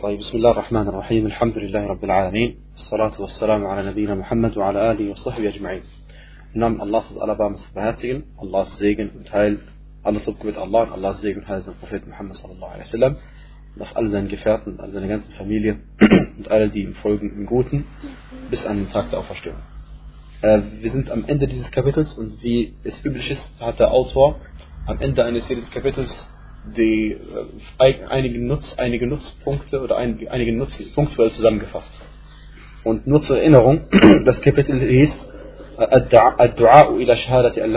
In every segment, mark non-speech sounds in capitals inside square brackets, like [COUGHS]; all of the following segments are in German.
طيب بسم الله الرحمن الرحيم الحمد لله رب العالمين الصلاة والسلام على نبينا Muhammad وعلى آله وصحبه أجمعين Im Namen Allahs ist Alabamas beherzigen, Allahs Segen und Heil, alles Subgebet Allah und Allahs Segen und Heil sein Prophet Muhammad sallallahu alaihi wasallam und auf all seinen Gefährten, all seine ganze Familie [CLEARS THROAT] und alle, die ihm folgen im Guten, bis an den Tag der Auferstehung. Äh, wir sind am Ende dieses Kapitels und wie es üblich ist, hat der Autor am Ende eines jedes Kapitels die, äh, einige, Nutz, einige Nutzpunkte oder ein, einige Nutzpunkte zusammengefasst. Und nur zur Erinnerung, [CLEARS THROAT] das Kapitel hieß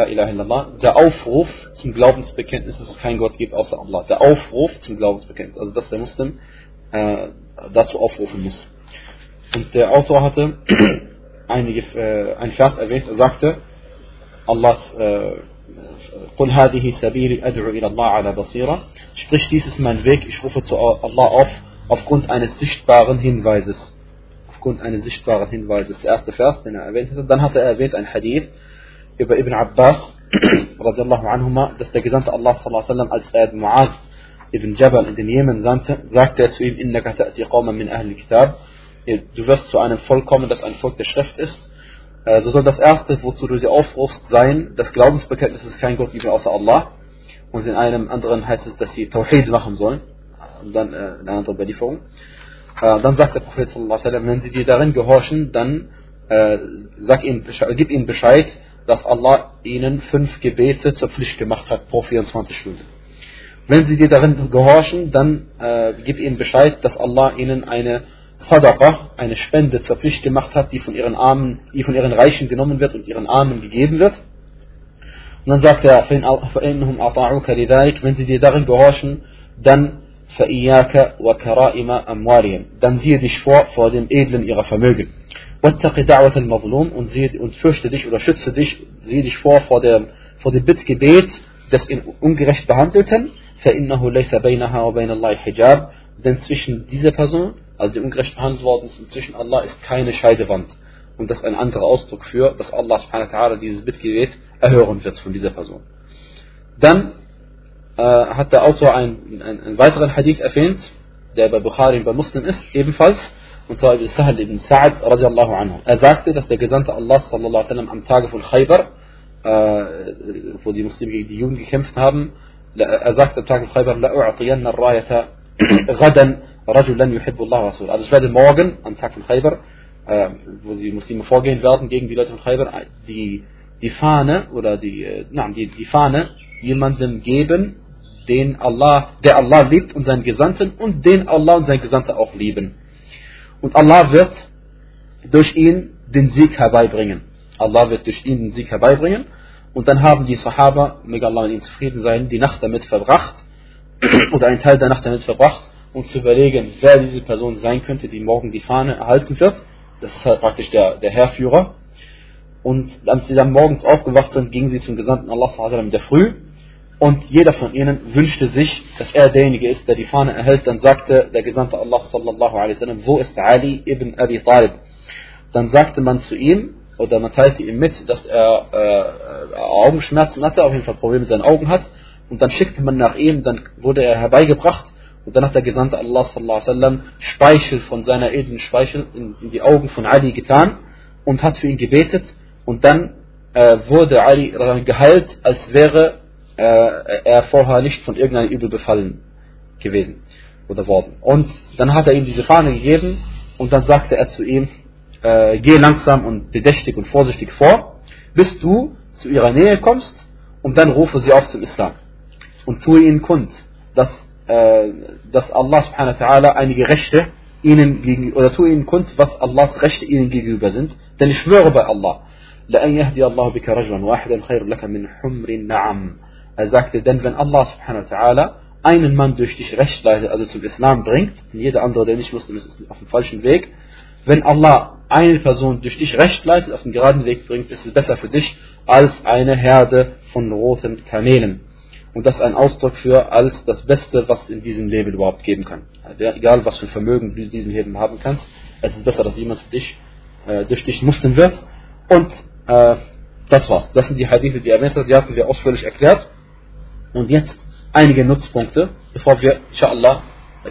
illallah, der Aufruf zum Glaubensbekenntnis, dass es keinen Gott gibt außer Allah. Der Aufruf zum Glaubensbekenntnis, also dass der Muslim äh, dazu aufrufen muss. Und der Autor hatte [CLEARS THROAT] einige, äh, ein Vers erwähnt, er sagte, Allahs äh, قل هذه سبيلي أدعو إلى الله على بصيرة sprich dies ist mein Weg ich rufe zu Allah auf aufgrund eines sichtbaren Hinweises aufgrund eines sichtbaren Hinweises der erste Vers den er erwähnt hatte dann hat er erwähnt ein Hadith über Ibn Abbas [CLEARS THROAT] radiallahu anhuma dass der Gesandte Allah sallallahu alaihi wasallam als er Mu'ad Ibn Jabal in den Jemen sandte sagte er zu ihm innaka ta'ti qawman min ahli kitab du wirst zu einem Volk kommen das ein Volk der Schrift ist äh, so soll das erste, wozu du sie aufrufst, sein, das Glaubensbekenntnis ist kein Gott gibt außer Allah. Und in einem anderen heißt es, dass sie Tawhid machen sollen. Und dann äh, eine andere Überlieferung. Äh, dann sagt der Prophet wenn sie dir darin gehorchen, dann äh, sag ihnen, gib ihnen Bescheid, dass Allah ihnen fünf Gebete zur Pflicht gemacht hat pro 24 Stunden. Wenn sie dir darin gehorchen, dann äh, gib ihnen Bescheid, dass Allah ihnen eine Sadaqa, eine Spende zur Pflicht gemacht hat, die von ihren Armen, die von ihren Reichen genommen wird und ihren Armen gegeben wird. Und dann sagt er, wenn sie dir darin gehorchen, dann dann siehe dich vor vor dem Edlen ihrer Vermögen. Und, siehe, und fürchte dich oder schütze dich, siehe dich vor vor dem, vor dem Bittgebet des ungerecht Behandelten. Denn zwischen dieser Person also die ungerecht behandelt worden ist, und zwischen Allah ist keine Scheidewand. Und das ist ein anderer Ausdruck für, dass Allah subhanahu wa ta'ala dieses Bittgebet erhören wird von dieser Person. Dann äh, hat der Autor einen, einen, einen, weiteren Hadith erwähnt, der bei Bukhari und bei Muslim ist, ebenfalls, und zwar über Sahel ibn Sa'ad radiallahu anhu. Er sagte, dass der Gesandte Allah sallallahu alaihi wasallam am Tage von Khaybar, äh, wo die Muslime gegen die Juden gekämpft haben, er sagte am Tag von Khaybar, la u'atiyanna ar-rayata [COUGHS] Rajulan yuhibbullah Rasul. Also ich werde morgen, am Tag von Khaybar, äh, wo die Muslime vorgehen werden gegen die Leute von Khaybar, die, die Fahne oder die, äh, na, die, die Fahne jemandem geben, den Allah, der Allah liebt und seinen Gesandten und den Allah und sein Gesandter auch lieben. Und Allah wird durch ihn den Sieg herbeibringen. Allah wird durch ihn den Sieg herbeibringen. Und dann haben die Sahaba, möge Allah mit ihnen zufrieden sein, die Nacht damit verbracht, [CLEARS THROAT] oder einen Teil der Nacht damit verbracht, um zu überlegen, wer diese Person sein könnte, die morgen die Fahne erhalten wird. Das ist halt praktisch der, der Herrführer. Und als sie dann morgens aufgewacht sind, gingen sie zum Gesandten Allah in der Früh. Und jeder von ihnen wünschte sich, dass er derjenige ist, der die Fahne erhält. Dann sagte der Gesandte Allah sallallahu alaihi wasallam, wo ist Ali ibn Abi Talib? Dann sagte man zu ihm, oder man teilte ihm mit, dass er äh, Augenschmerzen hatte, auf jeden Fall Probleme mit seinen Augen hat. Und dann schickte man nach ihm, dann wurde er herbeigebracht und dann hat der Gesandte Allah sallallahu wasallam Speichel von seiner edlen Speichel in, in, die Augen von Ali getan und hat für ihn gebetet. Und dann äh, wurde Ali geheilt, als wäre äh, er vorher nicht von irgendeinem Übel befallen gewesen oder worden. Und dann hat er ihm diese Fahne gegeben und dann sagte er zu ihm, äh, geh langsam und bedächtig und vorsichtig vor, bis du zu ihrer Nähe kommst und dann rufe sie auf zum Islam und tue ihnen kund, dass dass Allah subhanahu wa ta'ala einige Rechte ihnen gegenüber, oder tu ihnen kund, was Allahs Rechte ihnen gegenüber sind. Denn ich schwöre bei Allah, لأن يهدي الله بك رجلا واحدا خير لك من حمر النعم. Er sagte, denn wenn Allah subhanahu wa ta'ala einen Mann durch dich recht leitet, also zum Islam bringt, denn jeder andere, der nicht Muslim ist, ist auf dem falschen Weg, wenn Allah eine Person durch dich recht leitet, auf den geraden Weg bringt, ist es besser für dich als eine Herde von roten Kamelen. Und das ist ein Ausdruck für als das Beste, was in diesem Leben überhaupt geben kann. Also egal, was für Vermögen du in diesem Leben haben kannst, es ist besser, dass jemand dich, äh, durch dich Muslim wird. Und äh, das war's. Das sind die Hadithe, die erwähnt hat, die hatten wir ausführlich erklärt. Und jetzt einige Nutzpunkte, bevor wir, inshallah,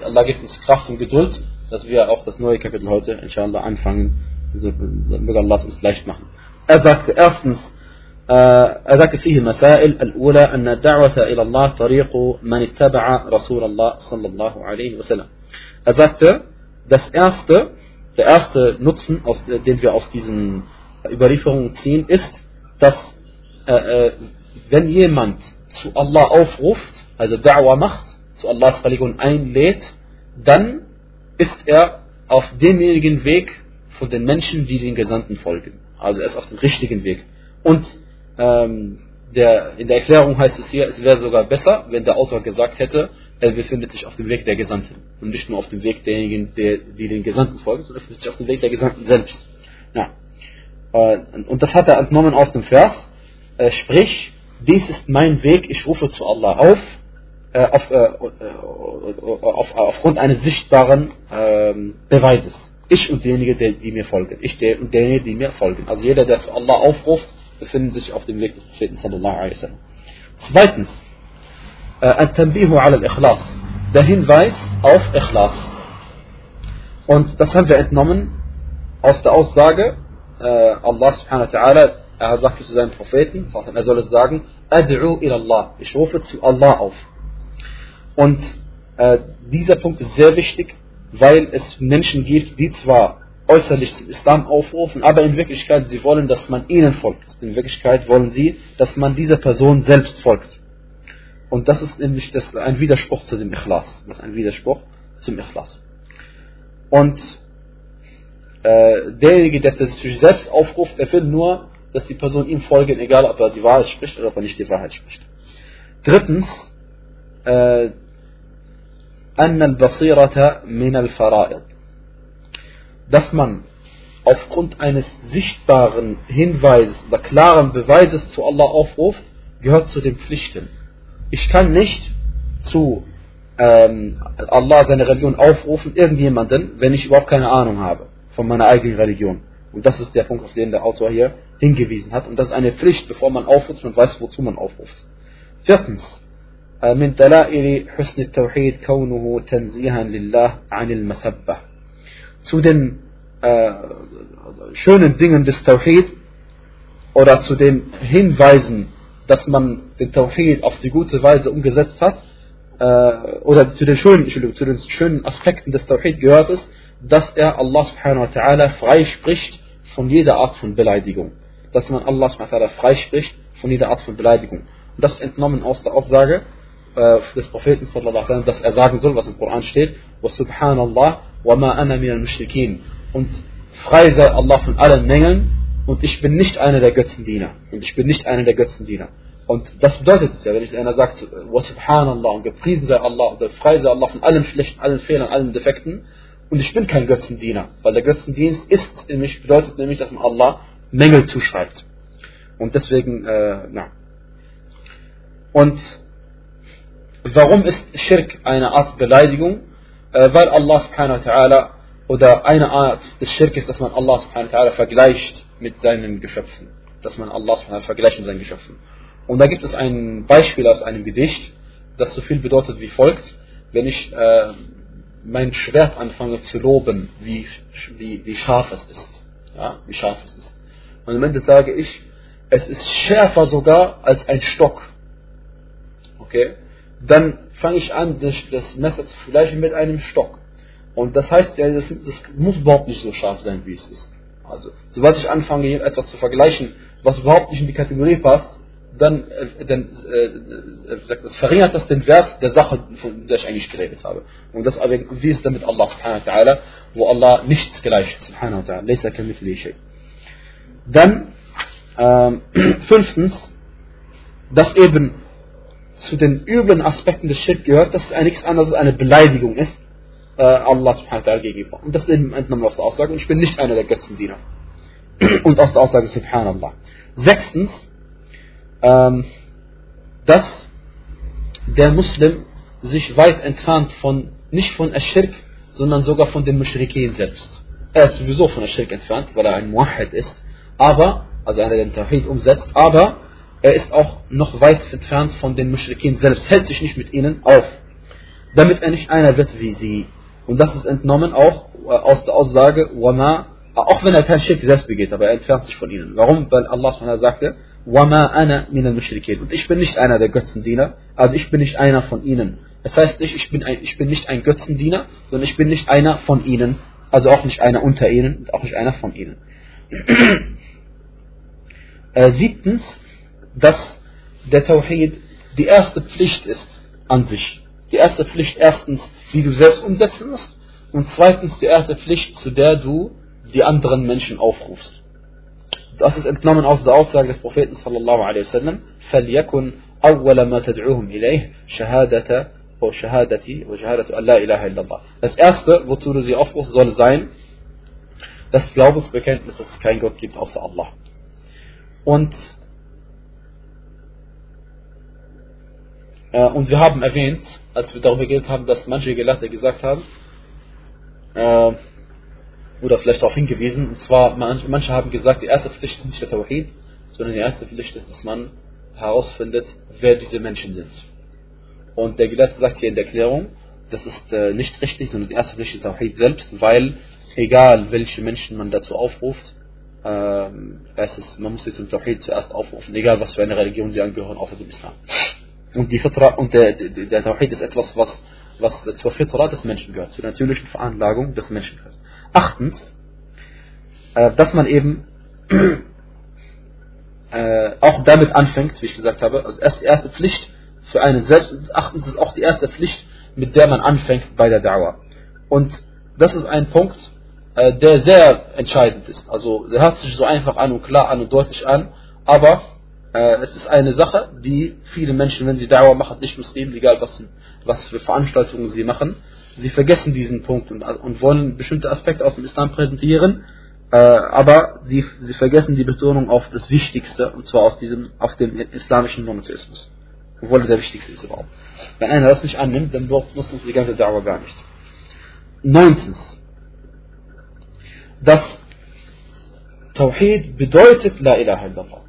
Allah gibt uns Kraft und Geduld, dass wir auch das neue Kapitel heute, inshallah, anfangen. Möge Allah es uns leicht machen. Er sagte erstens, er sagte فيه مسائل الأولى أن الدعوة إلى الله طريق من اتبع رسول الله صلى الله عليه وسلم. Er sagte, das erste, der erste Nutzen, aus, den wir aus diesen Überlieferungen ziehen, ist, dass äh, wenn jemand zu Allah aufruft, also Da'wah macht, zu Allahs Religion einlädt, dann ist er auf demjenigen Weg von den Menschen, die den Gesandten folgen. Also er ist auf dem richtigen Weg. Und ähm, der, in der Erklärung heißt es hier, es wäre sogar besser, wenn der Autor gesagt hätte, er befindet sich auf dem Weg der Gesandten und nicht nur auf dem Weg derjenigen, der, die den Gesandten folgen, sondern befindet sich auf dem Weg der Gesandten selbst. Ja. Äh, und das hat er entnommen aus dem Vers, äh, sprich, dies ist mein Weg, ich rufe zu Allah auf, äh, auf, äh, auf, aufgrund eines sichtbaren ähm, Beweises. Ich und derjenige, die, die mir folgen. Ich der, und derjenige, die mir folgen. Also jeder, der zu Allah aufruft, befindet sich auf dem Weg des Propheten sallallahu alaihi wasallam. Zweitens, Al-Tanbihu ala al-Ikhlas. Der Hinweis auf Ikhlas. Und das haben wir entnommen aus der Aussage, äh, Allah subhanahu wa ta'ala, er sagte zu seinen Propheten, er soll es sagen, Ad'u ilallah. Ich rufe zu Allah auf. Und äh, dieser Punkt ist sehr wichtig, weil es Menschen gibt, die zwar äußerlich zum Islam aufrufen, aber in Wirklichkeit sie wollen, dass man ihnen folgt. In Wirklichkeit wollen sie, dass man dieser Person selbst folgt. Und das ist nämlich das, ein Widerspruch zu dem Ikhlas. Das ist ein Widerspruch zum Ikhlas. Und äh, derjenige, der sich selbst aufruft, er will nur, dass die Person ihm folgen, egal ob er die Wahrheit spricht oder ob er nicht die Wahrheit spricht. Drittens, äh, أن البصيرة من الفرائض dass man aufgrund eines sichtbaren Hinweises oder klaren Beweises zu Allah aufruft, gehört zu den Pflichten. Ich kann nicht zu ähm, Allah seine Religion aufrufen, irgendjemanden, wenn ich überhaupt keine Ahnung habe von meiner eigenen Religion. Und das ist der Punkt, auf den der Autor hier hingewiesen hat. Und das ist eine Pflicht, bevor man aufruft und weiß, wozu man aufruft. Viertens, من دلائل حسن التوحيد كونه تنزيها لله عن المسبة zu den äh, schönen Dingen des Tawhid oder zu den Hinweisen, dass man den Tawhid auf die gute Weise umgesetzt hat, äh, oder zu den, schönen, zu den schönen Aspekten des Tawhid gehört es, dass er Allah subhanahu wa ta'ala frei spricht von jeder Art von Beleidigung. Dass man Allah subhanahu wa ta'ala frei spricht von jeder Art von Beleidigung. Und das entnommen aus der Aussage des Propheten dass er sagen soll, was im Koran steht, subhanallah wa ma ana min al Und frei sei Allah von allen Mängeln und ich bin nicht einer der Götzendiener. Und ich bin nicht einer der Götzendiener. Und das bedeutet es ja, wenn ich einer sagt, subhanallah und gepriesen sei Allah oder frei sei Allah von allen schlechten, allen Fehlern, allen Defekten und ich bin kein Götzendiener, weil der Götzendienst ist nämlich, bedeutet nämlich, dass man Allah Mängel zuschreibt. Und deswegen, äh, na. Und warum ist Schirk eine Art Beleidigung? Äh, weil Allah subhanahu wa ta'ala oder eine Art des Schirk ist, dass man Allah subhanahu wa ta'ala vergleicht mit seinen Geschöpfen. Dass man Allah subhanahu wa ta'ala vergleicht mit seinen Geschöpfen. Und da gibt es ein Beispiel aus einem Gedicht, das so viel bedeutet wie folgt. Wenn ich äh, mein Schwert anfange zu loben, wie, wie, wie scharf es ist. Ja, wie scharf es ist. Und am Ende sage ich, es ist schärfer sogar als ein Stock. Okay? Dann fange ich an, das, das Messer zu vergleichen mit einem Stock. Und das heißt, ja, das, das, muss überhaupt nicht so scharf sein, wie es ist. Also, sobald ich anfange, etwas zu vergleichen, was überhaupt nicht in die Kategorie passt, dann, äh, dann äh, das verringert das den Wert der Sache, von der ich eigentlich geredet habe. Und das aber, wie ist damit Allah subhanahu wa ta'ala, wo Allah nichts gleicht, subhanahu wa ta'ala. Dann, ähm, [CLEARS THROAT] fünftens, dass eben zu den üblen Aspekten des Schirk gehört, dass es nichts anderes als eine Beleidigung ist, äh, Allah subhanahu wa ta'ala gegenüber. Und das eben entnommen aus der Aussage, und ich bin nicht einer der Götzendiener. [CLEARS THROAT] und aus der Aussage subhanallah. Sechstens, ähm, dass der Muslim sich weit entfernt von, nicht von Aschirk, sondern sogar von dem Mushrikin selbst. Er ist sowieso von Aschirk entfernt, weil er ein Muahid ist, aber, also einer, der den Tawhid umsetzt, aber er ist auch noch weit entfernt von den Mushrikin selbst, hält sich nicht mit ihnen auf. damit er nicht einer wird wie sie. Und das ist entnommen auch äh, aus der Aussage, Wama, auch wenn er kein Schirk selbst begeht, aber er entfernt sich von ihnen. Warum? Weil Allah sagte, Wama ana min al Und ich bin nicht einer der Götzendiener, also ich bin nicht einer von ihnen. Das heißt nicht, ich bin, ein, ich bin nicht ein Götzendiener, sondern ich bin nicht einer von ihnen, also auch nicht einer unter ihnen und auch nicht einer von ihnen. [CLEARS THROAT] äh, siebtens, dass der Tawhid die erste Pflicht ist an sich. Die erste Pflicht erstens, die du selbst umsetzen musst und zweitens die erste Pflicht, zu der du die anderen Menschen aufrufst. Das ist entnommen aus der Aussage des Propheten sallallahu alaihi wasallam, فَلْيَكُنْ أَوَّلَ مَا تَدْعُوهُمْ إِلَيْهِ شَهَادَةَ وشهادتي وشهادة أن لا إله إلا الله. Das erste, wozu du sie aufrufst, soll sein, das Glaubensbekenntnis, dass es keinen Gott gibt außer Allah. Und Äh, und wir haben erwähnt, als wir darüber geredet haben, dass manche Gelehrte gesagt haben, äh, oder vielleicht darauf hingewiesen, und zwar manche, manche haben gesagt, die erste Pflicht ist nicht der Tawhid, sondern die erste Pflicht ist, dass man herausfindet, wer diese Menschen sind. Und der Gelehrte sagt hier in der Erklärung, das ist äh, nicht richtig, sondern die erste Pflicht ist Tawhid selbst, weil egal welche Menschen man dazu aufruft, äh, es, man muss sie zum Tawhid zuerst aufrufen, egal was für eine Religion sie angehören, außer dem Islam. Und, die Fitra, und der, der, der Tawhid ist etwas, was, was zur Fitra des Menschen gehört, zur natürlichen Veranlagung des Menschen gehört. Achtens, äh, dass man eben [CLEARS THROAT] äh, auch damit anfängt, wie ich gesagt habe, also erst die erste Pflicht für einen selbst, achtens ist auch die erste Pflicht, mit der man anfängt bei der Dauer. Und das ist ein Punkt, äh, der sehr entscheidend ist. Also der hört sich so einfach an und klar an und deutlich an, aber es ist eine Sache, die viele Menschen, wenn sie Dauer machen, nicht Muslimen, egal was, was für Veranstaltungen sie machen, sie vergessen diesen Punkt und, und wollen bestimmte Aspekte aus dem Islam präsentieren, äh, aber sie, sie vergessen die Betonung auf das Wichtigste, und zwar auf, diesem, auf dem islamischen Monotheismus. Obwohl er der wichtigste ist überhaupt. Wenn einer das nicht annimmt, dann nutzt uns die ganze Dauer gar nichts. Neuntens, dass Tawhid bedeutet La ilaha illallah.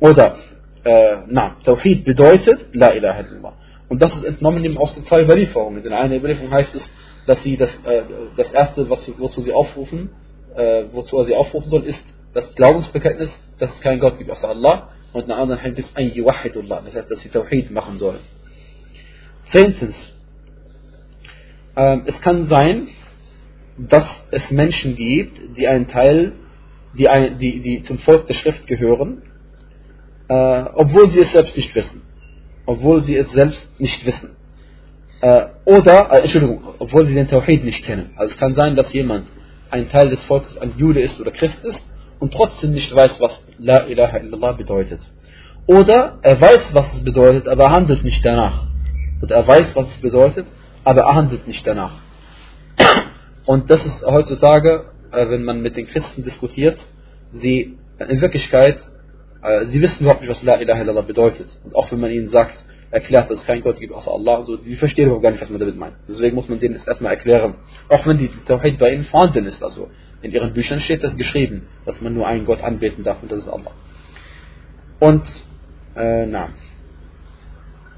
Oder, äh, na, Tawhid bedeutet La ilaha illallah. Und das ist entnommen aus den zwei Überlieferungen. In einer Überlieferung heißt es, dass sie das, äh, das erste, was, wozu sie aufrufen, äh, wozu er sie aufrufen soll, ist das Glaubensbekenntnis, dass es keinen Gott gibt außer Allah. Und in einer anderen heißt es ein Yuwahidullah. Das heißt, dass sie Tawhid machen sollen. Zehntens, äh, es kann sein, dass es Menschen gibt, die einen Teil, die, ein, die, die zum Volk der Schrift gehören äh, obwohl sie es selbst nicht wissen. Obwohl sie es selbst nicht wissen. Äh, oder, äh, Entschuldigung, obwohl sie den Tawhid nicht kennen. Also es kann sein, dass jemand ein Teil des Volkes ein Jude ist oder Christ ist und trotzdem nicht weiß, was La ilaha illallah bedeutet. Oder er weiß, was es bedeutet, aber er handelt nicht danach. Und er weiß, was es bedeutet, aber er handelt nicht danach. Und das ist heutzutage, äh, wenn man mit den Christen diskutiert, sie in Wirklichkeit sie wissen überhaupt nicht, was La ilaha illallah bedeutet. Und auch wenn man ihnen sagt, erklärt, dass es keinen Gott gibt außer Allah, so, die verstehen überhaupt gar nicht, was man damit meint. Deswegen muss man denen das erstmal erklären. Auch wenn die Tawhid bei ihnen vorhanden ist, also in ihren Büchern steht das geschrieben, dass man nur einen Gott anbeten darf und das ist Allah. Und, äh, na.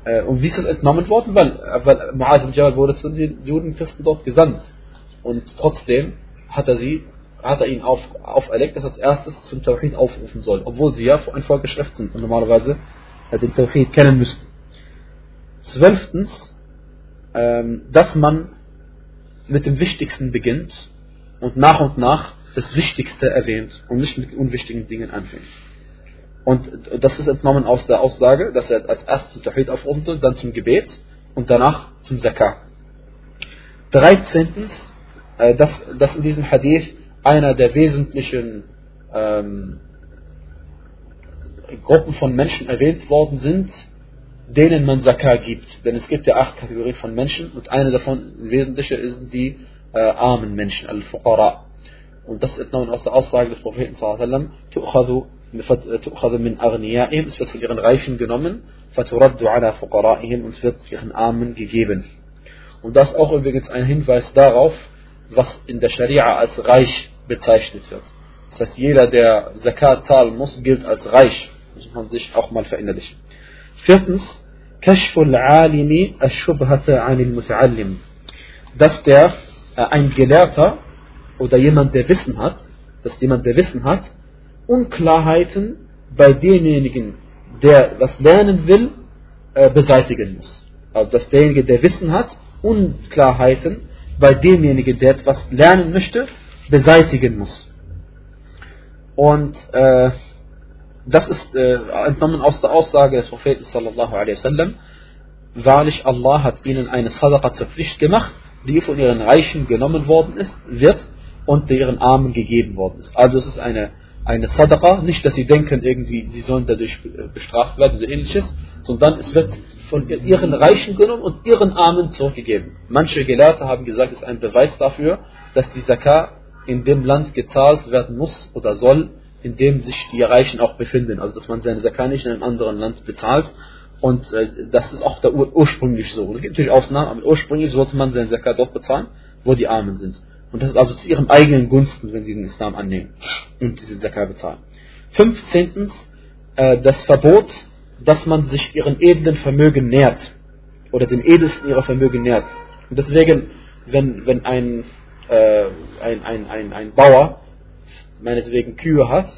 Äh, und wie ist das entnommen worden? Weil, weil Mu'adh ibn Jabal wurde zu den Juden Christen dort gesandt. Und trotzdem hat er sie hat er ihnen auf, auferlegt, dass er als erstes zum Tawhid aufrufen soll, obwohl sie ja ein Volk der Schrift sind und normalerweise den Tawhid kennen müssten. Zwölftens, ähm, dass man mit dem Wichtigsten beginnt und nach und nach das Wichtigste erwähnt und nicht mit unwichtigen Dingen anfängt. Und das ist entnommen aus der Aussage, dass er als erstes zum Tawhid aufrufen soll, dann zum Gebet und danach zum Zakah. Dreizehntens, äh, dass, dass in diesem Hadith einer der wesentlichen ähm, Gruppen von Menschen erwähnt worden sind, denen man Zakah gibt. Denn es gibt ja acht Kategorien von Menschen und eine davon, wesentliche, sind die äh, armen Menschen, Al-Fuqara. Und das ist entnommen aus der Aussage des Propheten sallam, تؤخذ من أغنيائهم, es wird von ihren Reichen genommen, فترد على فقرائهم, und es wird ihren Armen gegeben. Und das ist auch übrigens ein Hinweis darauf, was in der Scharia als reich bezeichnet wird. Das heißt, jeder, der Zakat zahlen muss, gilt als reich. Das muss man sich auch mal verinnerlichen. Viertens, Kashful alimi anil muta'allim. Dass der, äh, ein Gelehrter oder jemand, der Wissen hat, dass jemand, der Wissen hat, Unklarheiten bei demjenigen, der was lernen will, äh, beseitigen muss. Also, dass derjenige, der Wissen hat, Unklarheiten bei demjenigen, der etwas lernen möchte, beseitigen muss. Und äh, das ist äh, entnommen aus der Aussage des Propheten sallallahu alaihi wasallam. Wahrlich, Allah hat ihnen eine Sadaqa zur Pflicht gemacht, die von ihren Reichen genommen worden ist, wird und ihren Armen gegeben worden ist. Also es ist eine, eine Sadaqa, nicht, dass sie denken, irgendwie, sie sollen dadurch bestraft werden oder ähnliches, sondern es wird von ihren Reichen genommen und ihren Armen zurückgegeben. Manche Gelehrte haben gesagt, es ist ein Beweis dafür, dass die Zakah in dem Land gezahlt werden muss oder soll, in dem sich die Reichen auch befinden. Also dass man seine Zakah nicht in einem anderen Land bezahlt. Und äh, das ist auch der Ur ursprünglich so. Es gibt natürlich Ausnahmen, aber ursprünglich sollte man seine Zakah dort bezahlen, wo die Armen sind. Und das ist also zu ihrem eigenen Gunsten, wenn sie den Islam annehmen und diese Zakah bezahlen. Fünfzehntens, äh, das Verbot, dass man sich ihren edlen Vermögen nährt oder dem edelsten ihrer Vermögen nährt. Und deswegen, wenn, wenn ein, äh, ein, ein, ein, ein Bauer meinetwegen Kühe hat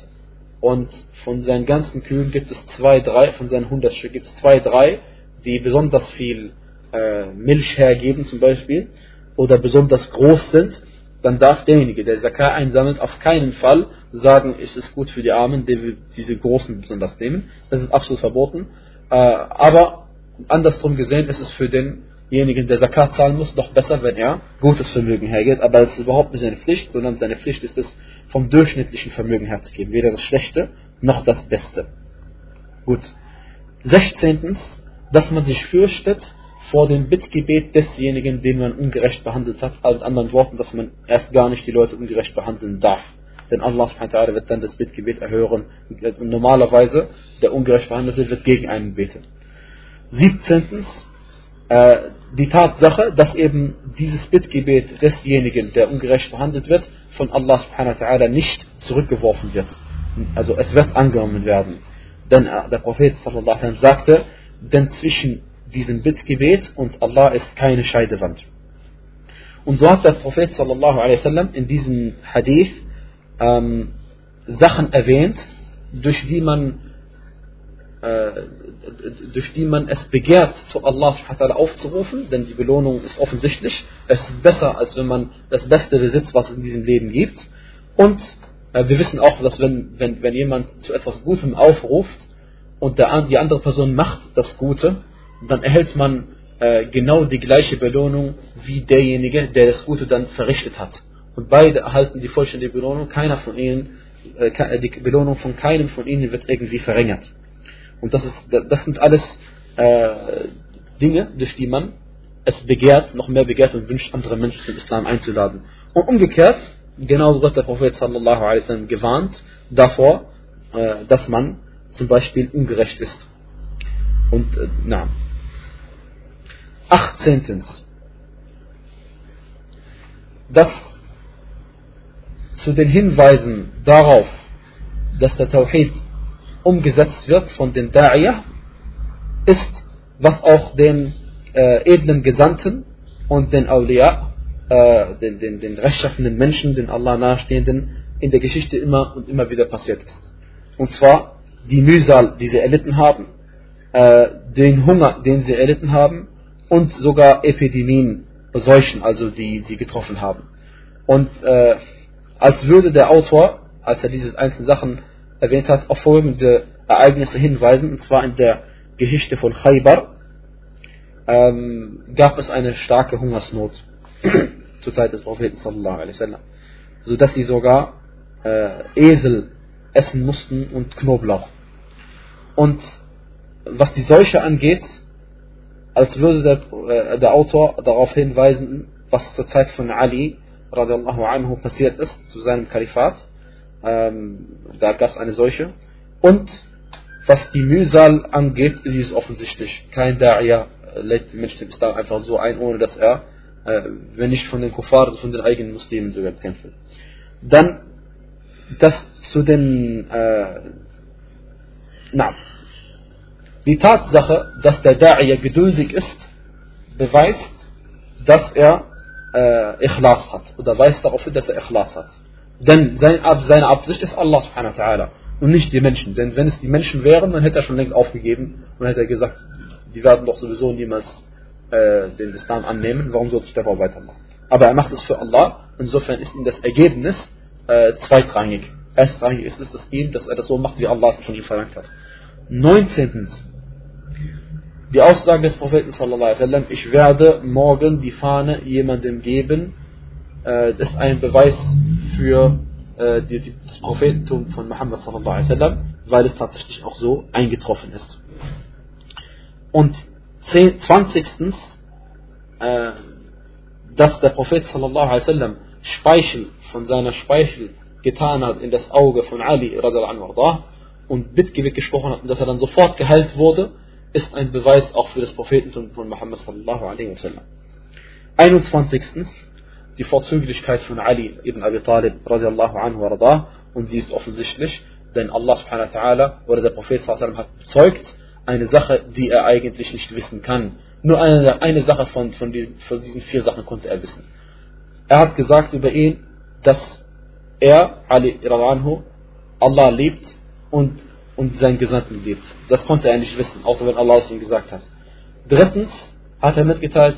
und von seinen ganzen Kühen gibt es zwei, drei, von seinen 100 Stück gibt es zwei, drei, die besonders viel äh, Milch hergeben zum Beispiel oder besonders groß sind, dann darf derjenige, der Zakah einsammelt, auf keinen Fall sagen, es ist gut für die Armen, die wir diese Großen besonders nehmen. Das ist absolut verboten. Äh, aber andersrum gesehen ist es für denjenigen, der Zakat zahlen muss, doch besser, wenn er gutes Vermögen hergeht. Aber es ist überhaupt nicht seine Pflicht, sondern seine Pflicht ist es, vom durchschnittlichen Vermögen herzugeben. Weder das Schlechte noch das Beste. Gut. Sechzehntens, dass man sich fürchtet, vor dem Bittgebet desjenigen, den man ungerecht behandelt hat, also anderen Worten, dass man erst gar nicht die Leute ungerecht behandeln darf. Denn Allah subhanahu wird dann das Bittgebet erhören und normalerweise der ungerecht behandelte wird gegen einen beten. 17. Äh, die Tatsache, dass eben dieses Bittgebet desjenigen, der ungerecht behandelt wird, von Allah subhanahu nicht zurückgeworfen wird. Also es wird angenommen werden. Denn äh, der Prophet sallallahu sagte, denn zwischen diesem Bittgebet und Allah ist keine Scheidewand. Und so hat der Prophet sallallahu wasallam in diesem Hadith ähm, Sachen erwähnt, durch die man äh, durch die man es begehrt, zu Allah aufzurufen, denn die Belohnung ist offensichtlich. Es ist besser, als wenn man das Beste besitzt, was es in diesem Leben gibt. Und äh, wir wissen auch, dass wenn, wenn, wenn jemand zu etwas Gutem aufruft und der, die andere Person macht das Gute, dann erhält man äh, genau die gleiche Belohnung wie derjenige, der das Gute dann verrichtet hat. Und beide erhalten die vollständige Belohnung. Keiner von ihnen, äh, die Belohnung von keinem von ihnen wird irgendwie verringert. Und das, ist, das sind alles äh, Dinge, durch die man es begehrt, noch mehr begehrt und wünscht, andere Menschen zum Islam einzuladen. Und umgekehrt, genauso wird der Prophet sallallahu alaihi wasallam gewarnt davor, äh, dass man zum Beispiel ungerecht ist. Und äh, na, 18. Dass zu den Hinweisen darauf, dass der Tawhid umgesetzt wird von den Da'iyah, ist, was auch den äh, edlen Gesandten und den Awliya, äh, den, den, den rechtschaffenden Menschen, den Allah nahestehenden, in der Geschichte immer und immer wieder passiert ist. Und zwar die Mühsal, die sie erlitten haben, äh, den Hunger, den sie erlitten haben und sogar Epidemien, Seuchen, also die sie getroffen haben. Und äh, als würde der Autor, als er diese einzelnen Sachen erwähnt hat, auf folgende Ereignisse hinweisen, und zwar in der Geschichte von Khaybar ähm, gab es eine starke Hungersnot [CLEARS THROAT] zur Zeit des Propheten sallallahu alaihi wasallam, sodass sie sogar äh, Esel essen mussten und Knoblauch. Und was die Seuche angeht, als würde der, äh, der Autor darauf hinweisen, was zur Zeit von Ali radiallahu anhu passiert ist, zu seinem Kalifat. Ähm, da gab es eine Seuche. Und was die Mühsal angeht, sie ist offensichtlich. Kein Da'iyah lädt den Menschen im Islam einfach so ein, ohne dass er, äh, wenn nicht von den Kuffar, von den eigenen Muslimen sogar kämpft. Dann das zu den äh, na, Die Tatsache, dass der Da'iyah geduldig ist, beweist, dass er äh, Ikhlas hat. Oder weist darauf hin, dass er Ikhlas hat. Denn sein, seine Absicht ist Allah subhanahu wa ta'ala und nicht die Menschen. Denn wenn es die Menschen wären, dann hätte er schon längst aufgegeben und hätte er gesagt, die werden doch sowieso niemals äh, den Islam annehmen, warum sollte ich darauf weitermachen? Aber er macht es für Allah, insofern ist ihm das Ergebnis äh, zweitrangig. Erstrangig ist es, dass, ihm, dass er das so macht, wie Allah es von ihm verlangt hat. 19. Die Aussage des Propheten sallallahu alaihi wasallam, ich werde morgen die Fahne jemandem geben, äh, ist ein Beweis für äh, das Prophetentum von Muhammad sallallahu alaihi wasallam, weil es tatsächlich auch so eingetroffen ist. Und 20. Äh, dass der Prophet sallallahu alaihi wasallam Speichel von seiner Speichel getan hat in das Auge von Ali und Bittgebet gesprochen hat und dass er dann sofort geheilt wurde, ist ein Beweis auch für das Prophetentum von Muhammad sallallahu alaihi wasallam. 21. Die Vorzüglichkeit von Ali ibn Abi Talib radiallahu anhu warda, und sie ist offensichtlich, denn Allah subhanahu wa ta'ala oder der Prophet sallallahu alaihi wasallam hat bezeugt, eine Sache, die er eigentlich nicht wissen kann. Nur eine, eine Sache von, von, diesen, von diesen vier Sachen konnte er wissen. Er hat gesagt über ihn, dass er, Ali anhu, Allah liebt und, und seinen Gesandten liebt. Das konnte er nicht wissen, außer wenn Allah es ihm gesagt hat. Drittens hat er mitgeteilt,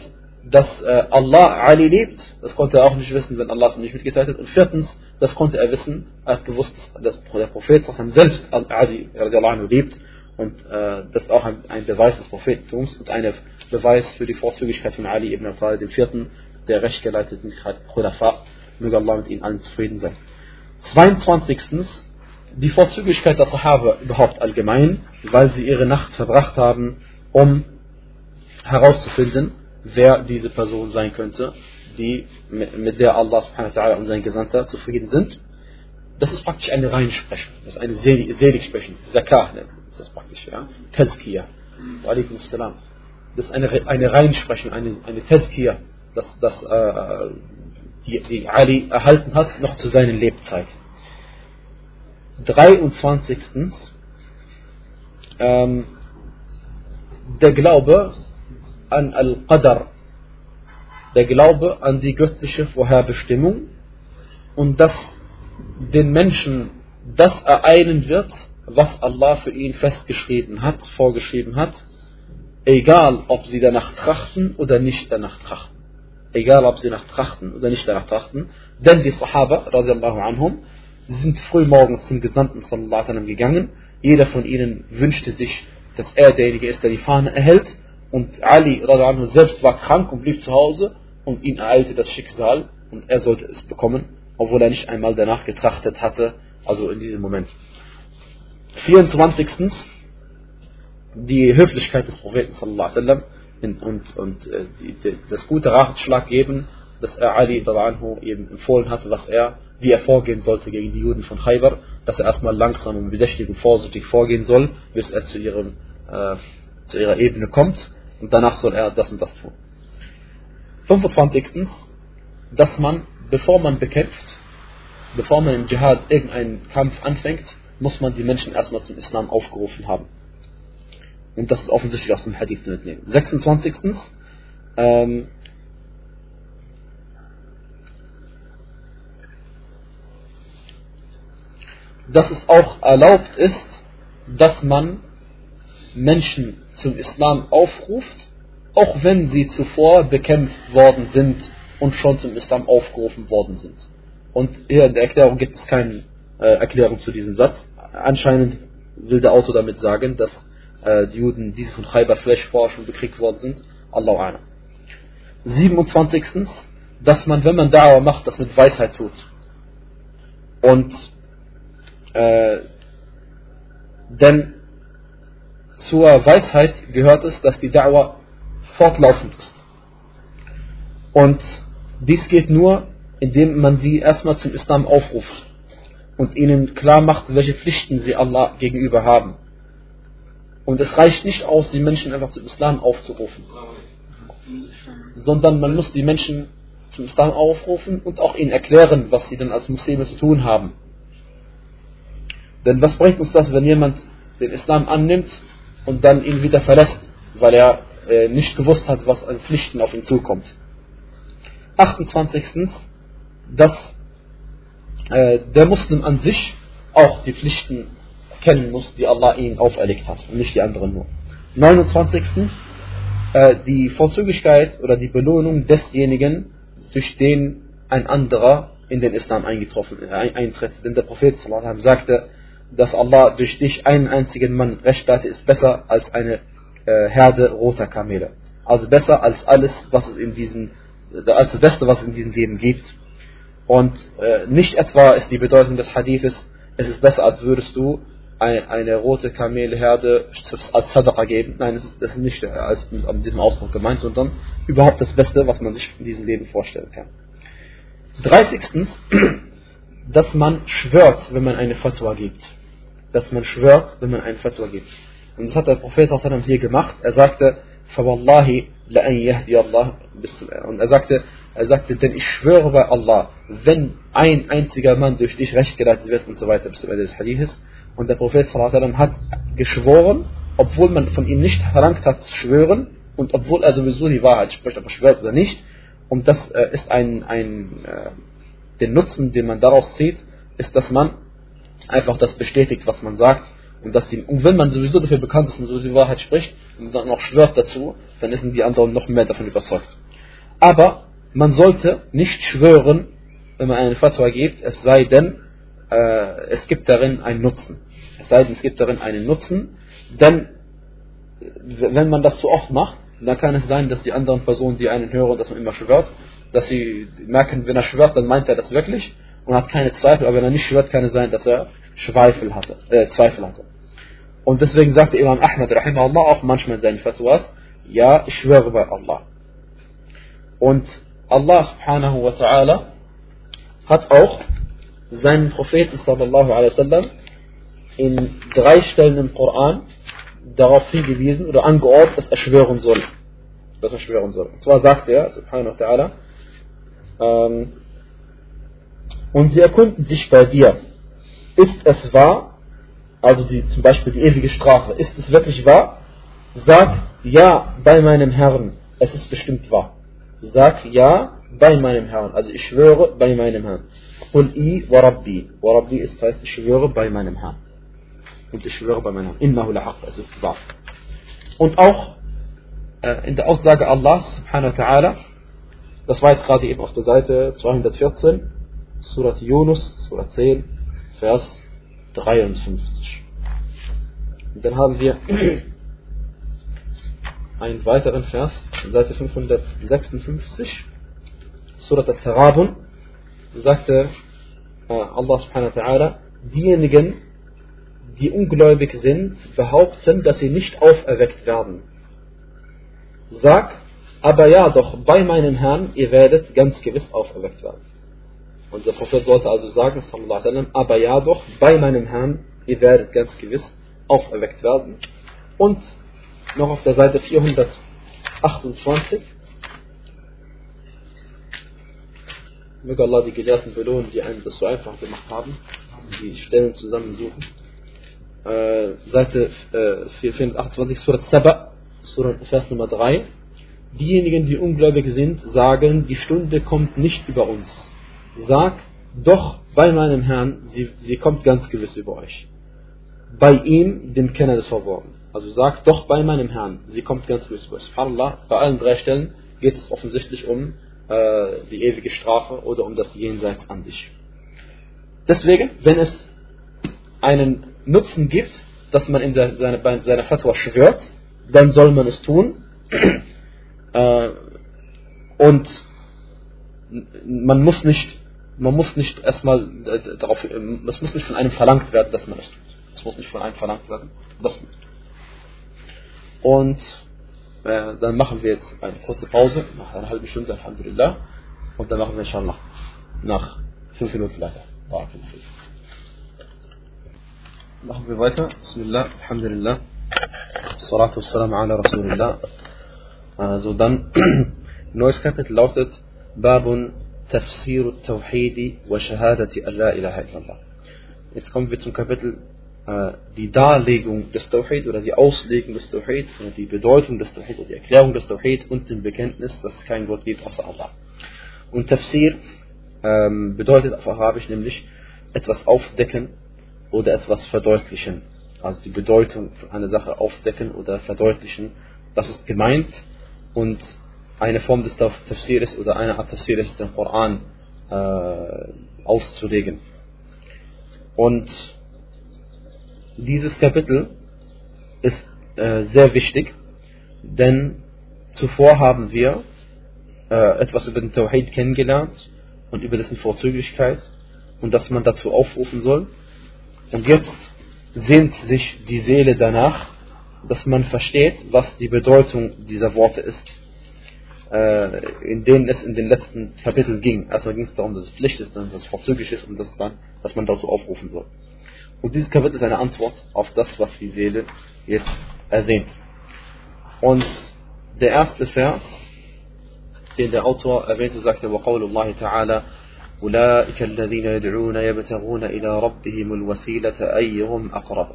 dass äh, Allah Ali liebt. Das konnte er auch nicht wissen, wenn Allah es ihm nicht mitgeteilt hat. Und viertens, das konnte er wissen, er hat gewusst, dass der Prophet selbst Ali liebt. Und äh, das ist auch ein, ein Beweis des Prophetentums und ein Beweis für die Vorzüglichkeit von Ali ibn Abi dem vierten der rechtgeleiteten Khulafa. Möge Allah mit ihnen allen zufrieden sein. 22. Die Vorzüglichkeit der Sahaba überhaupt allgemein, weil sie ihre Nacht verbracht haben, um herauszufinden, wer diese Person sein könnte, die, mit der Allah subhanahu wa und sein Gesandter zufrieden sind. Das ist praktisch eine Reinsprechung, das ist eine Seligsprechung, Zakah ist das praktisch, ja. Tazkiyah. Alaikum salam. Das ist eine, eine Reinsprechung, eine, eine Tazkiyah das, das äh, die, die Ali erhalten hat, noch zu seiner Lebzeit. 23. Ähm, der Glaube an Al-Qadr, der Glaube an die göttliche Vorherbestimmung und dass den Menschen das ereilen wird, was Allah für ihn festgeschrieben hat, vorgeschrieben hat, egal ob sie danach trachten oder nicht danach trachten egal ob sie nach trachten oder nicht danach trachten, denn die Sahaba, radiallahu anhum, sind früh morgens zum Gesandten sallallahu alaihi gegangen. Jeder von ihnen wünschte sich, dass er derjenige ist, der die Fahne erhält. Und Ali anhu selbst war krank und blieb zu Hause und ihn ereilte das Schicksal und er sollte es bekommen, obwohl er nicht einmal danach getrachtet hatte, also in diesem Moment. 24. Die Höflichkeit des Propheten sallallahu alaihi wasallam und, und äh, die, die, das gute Ratschlag geben, dass er Ali anhu eben empfohlen hatte, was er, wie er vorgehen sollte gegen die Juden von Khaybar, dass er erstmal langsam und bedächtig und vorsichtig vorgehen soll, bis er zu, ihrem, äh, zu ihrer Ebene kommt und danach soll er das und das tun. 25. Dass man, bevor man bekämpft, bevor man im Dschihad irgendeinen Kampf anfängt, muss man die Menschen erstmal zum Islam aufgerufen haben. Und das ist offensichtlich aus dem Hadith zu mitnehmen. 26. Ähm, dass es auch erlaubt ist, dass man Menschen zum Islam aufruft, auch wenn sie zuvor bekämpft worden sind und schon zum Islam aufgerufen worden sind. Und hier in der Erklärung gibt es keine äh, Erklärung zu diesem Satz. Anscheinend will der Autor damit sagen, dass äh, die Juden, die von Khaybar vielleicht vorher schon bekriegt worden sind. Allahu A'lam. 27. Dass man, wenn man Dauer macht, das mit Weisheit tut. Und äh, denn zur Weisheit gehört es, dass die Dauer fortlaufend ist. Und dies geht nur, indem man sie erstmal zum Islam aufruft und ihnen klar macht, welche Pflichten sie Allah gegenüber haben. Und es reicht nicht aus, die Menschen einfach zum Islam aufzurufen, sondern man muss die Menschen zum Islam aufrufen und auch ihnen erklären, was sie denn als Muslime zu tun haben. Denn was bringt uns das, wenn jemand den Islam annimmt und dann ihn wieder verlässt, weil er äh, nicht gewusst hat, was an Pflichten auf ihn zukommt. 28. dass äh, der Muslim an sich auch die Pflichten kennen muss, die Allah ihm auferlegt hat und nicht die anderen nur. 29. Äh, die Vorzüglichkeit oder die Belohnung desjenigen, durch den ein anderer in den Islam eingetroffen, äh, eintritt. Denn der Prophet sagte, dass Allah durch dich einen einzigen Mann rechtfertigt, ist besser als eine äh, Herde roter Kamele. Also besser als alles, was es in diesen, als das Beste, was es in diesem Leben gibt. Und äh, nicht etwa ist die Bedeutung des Hadithes, es ist besser, als würdest du ein, eine rote Kamelherde als Sadaqa geben. Nein, das ist, das ist nicht als mit diesem Ausdruck gemeint, sondern überhaupt das Beste, was man sich in diesem Leben vorstellen kann. 30. [CLEARS THROAT] dass man schwört, wenn man eine Fatwa gibt Dass man schwört, wenn man eine Fatwa gibt. Und das hat der Prophet hier gemacht. Er sagte, فَوَاللَّهِ لَأَنْ يَهْدِيَ اللَّهِ Und er sagte, er sagte, denn ich schwöre bei Allah, wenn ein einziger Mann durch dich recht geleitet wird und so weiter, bis zum Ende des Hadiths. Und der Prophet hat geschworen, obwohl man von ihm nicht verlangt hat zu schwören und obwohl er sowieso die Wahrheit spricht, ob er schwört oder nicht. Und das äh, ist ein, ein äh, den Nutzen, den man daraus zieht, ist, dass man einfach das bestätigt, was man sagt und, dass die, und wenn man sowieso dafür bekannt ist, man sowieso die Wahrheit spricht und dann noch schwört dazu, dann sind die anderen noch mehr davon überzeugt. Aber man sollte nicht schwören, wenn man eine Fatwa gibt, es sei denn, äh, es gibt darin einen Nutzen. Es sei denn, es gibt darin einen Nutzen, denn wenn man das zu oft macht, dann kann es sein, dass die anderen Personen, die einen hören, dass man immer schwört, dass sie merken, wenn er schwört, dann meint er das wirklich und hat keine Zweifel, aber wenn er nicht schwört, kann es sein, dass er Zweifel hatte. Äh, Zweifel hatte. Und deswegen sagte Imam Ahmad rahimahullah auch manchmal in seinen Fatwas, ja, ich schwöre bei Allah. Und Allah subhanahu wa ta'ala hat auch seinen Propheten sallallahu alaihi wasallam in drei Stellen im Koran darauf hingewiesen oder angeordnet, dass er schwören soll. Dass er schwören soll. Und zwar sagt er, subhanahu wa ta'ala, ähm, und sie erkunden sich bei dir. Ist es wahr, also die, zum Beispiel die ewige Strafe, ist es wirklich wahr? Sag ja bei meinem Herrn, es ist bestimmt wahr. Sag ja bei meinem Herrn, also ich schwöre bei meinem Herrn. Und i wa Rabbi. Wa Rabbi ist heißt, ich schwöre bei meinem Herrn. Und ich schwöre bei meinem Herrn. Innahu lahaq, es ist wahr. Und auch äh, in der Aussage Allah subhanahu wa ta'ala, das war jetzt gerade eben auf der Seite 214, Surat Yunus, Surat 10, Vers 53. Und dann haben wir einen weiteren Vers, Seite 556, Surat Al-Tarabun, sagte äh, Allah subhanahu wa ta'ala, diejenigen, die ungläubig sind, behaupten, dass sie nicht auferweckt werden. Sag, aber ja, doch bei meinem Herrn, ihr werdet ganz gewiss auferweckt werden. Und der Prophet sollte also sagen, aber ja doch, bei meinem Herrn, ihr werdet ganz gewiss auferweckt werden. Und noch auf der Seite 428, möge Allah die Gelehrten belohnen, die einem das so einfach gemacht haben, die Stellen zusammensuchen. Äh, Seite äh, 428, Surat Saba, Surat Vers Nummer 3. Diejenigen, die ungläubig sind, sagen, die Stunde kommt nicht über uns Sag doch bei meinem Herrn, sie, sie kommt ganz gewiss über euch. Bei ihm, dem Kenner des Verborgen. Also sag doch bei meinem Herrn, sie kommt ganz gewiss über euch. Subhanallah, bei allen drei Stellen geht es offensichtlich um äh, die ewige Strafe oder um das Jenseits an sich. Deswegen, wenn es einen Nutzen gibt, dass man in seiner, bei seiner Fatwa schwört, dann soll man es tun. äh, und man muss nicht man muss nicht erstmal äh, darauf, ähm, es muss nicht von einem verlangt werden, dass man es tut. Es muss nicht von einem verlangt werden, dass man. Und äh, dann machen wir jetzt eine kurze Pause, nach einer halben Stunde, Alhamdulillah. Und dann machen wir nach, nach fünf Minuten weiter. Machen wir weiter. Bismillah, Alhamdulillah. Salatu wassalam ala Rasulillah. Also dann, [CLEARS THROAT] neues Kapitel lautet Babun Tafsir Tawhidi wa Shahadati an la ilaha illallah. Jetzt kommen wir zum Kapitel äh, die Darlegung des Tawhid oder die Auslegung des Tawhid oder die Bedeutung des Tawhid oder die Erklärung des Tawhid und dem Bekenntnis, dass es kein Gott gibt außer Allah. Und Tafsir ähm, bedeutet auf Arabisch nämlich etwas aufdecken oder etwas verdeutlichen. Also die Bedeutung einer Sache aufdecken oder verdeutlichen. Das ist gemeint und eine Form des Tafsirs oder eine Art Tafsir ist, den Koran äh, auszulegen. Und dieses Kapitel ist äh, sehr wichtig, denn zuvor haben wir äh, etwas über den Tawhid kennengelernt und über dessen Vorzüglichkeit und dass man dazu aufrufen soll. Und jetzt sehnt sich die Seele danach, dass man versteht, was die Bedeutung dieser Worte ist, in denen es in den letzten Kapiteln ging. Erstmal ging es darum, dass es Pflicht ist, dass es vorzüglich ist und dass, man, dass man dazu aufrufen soll. Und dieses Kapitel ist eine Antwort auf das, was die Seele jetzt ersehnt. Und der erste Vers, den der Autor erwähnte, sagte, وقول الله تعالى أولئك الذين يدعون يبتغون إلى ربهم الوسيلة أيهم أقرب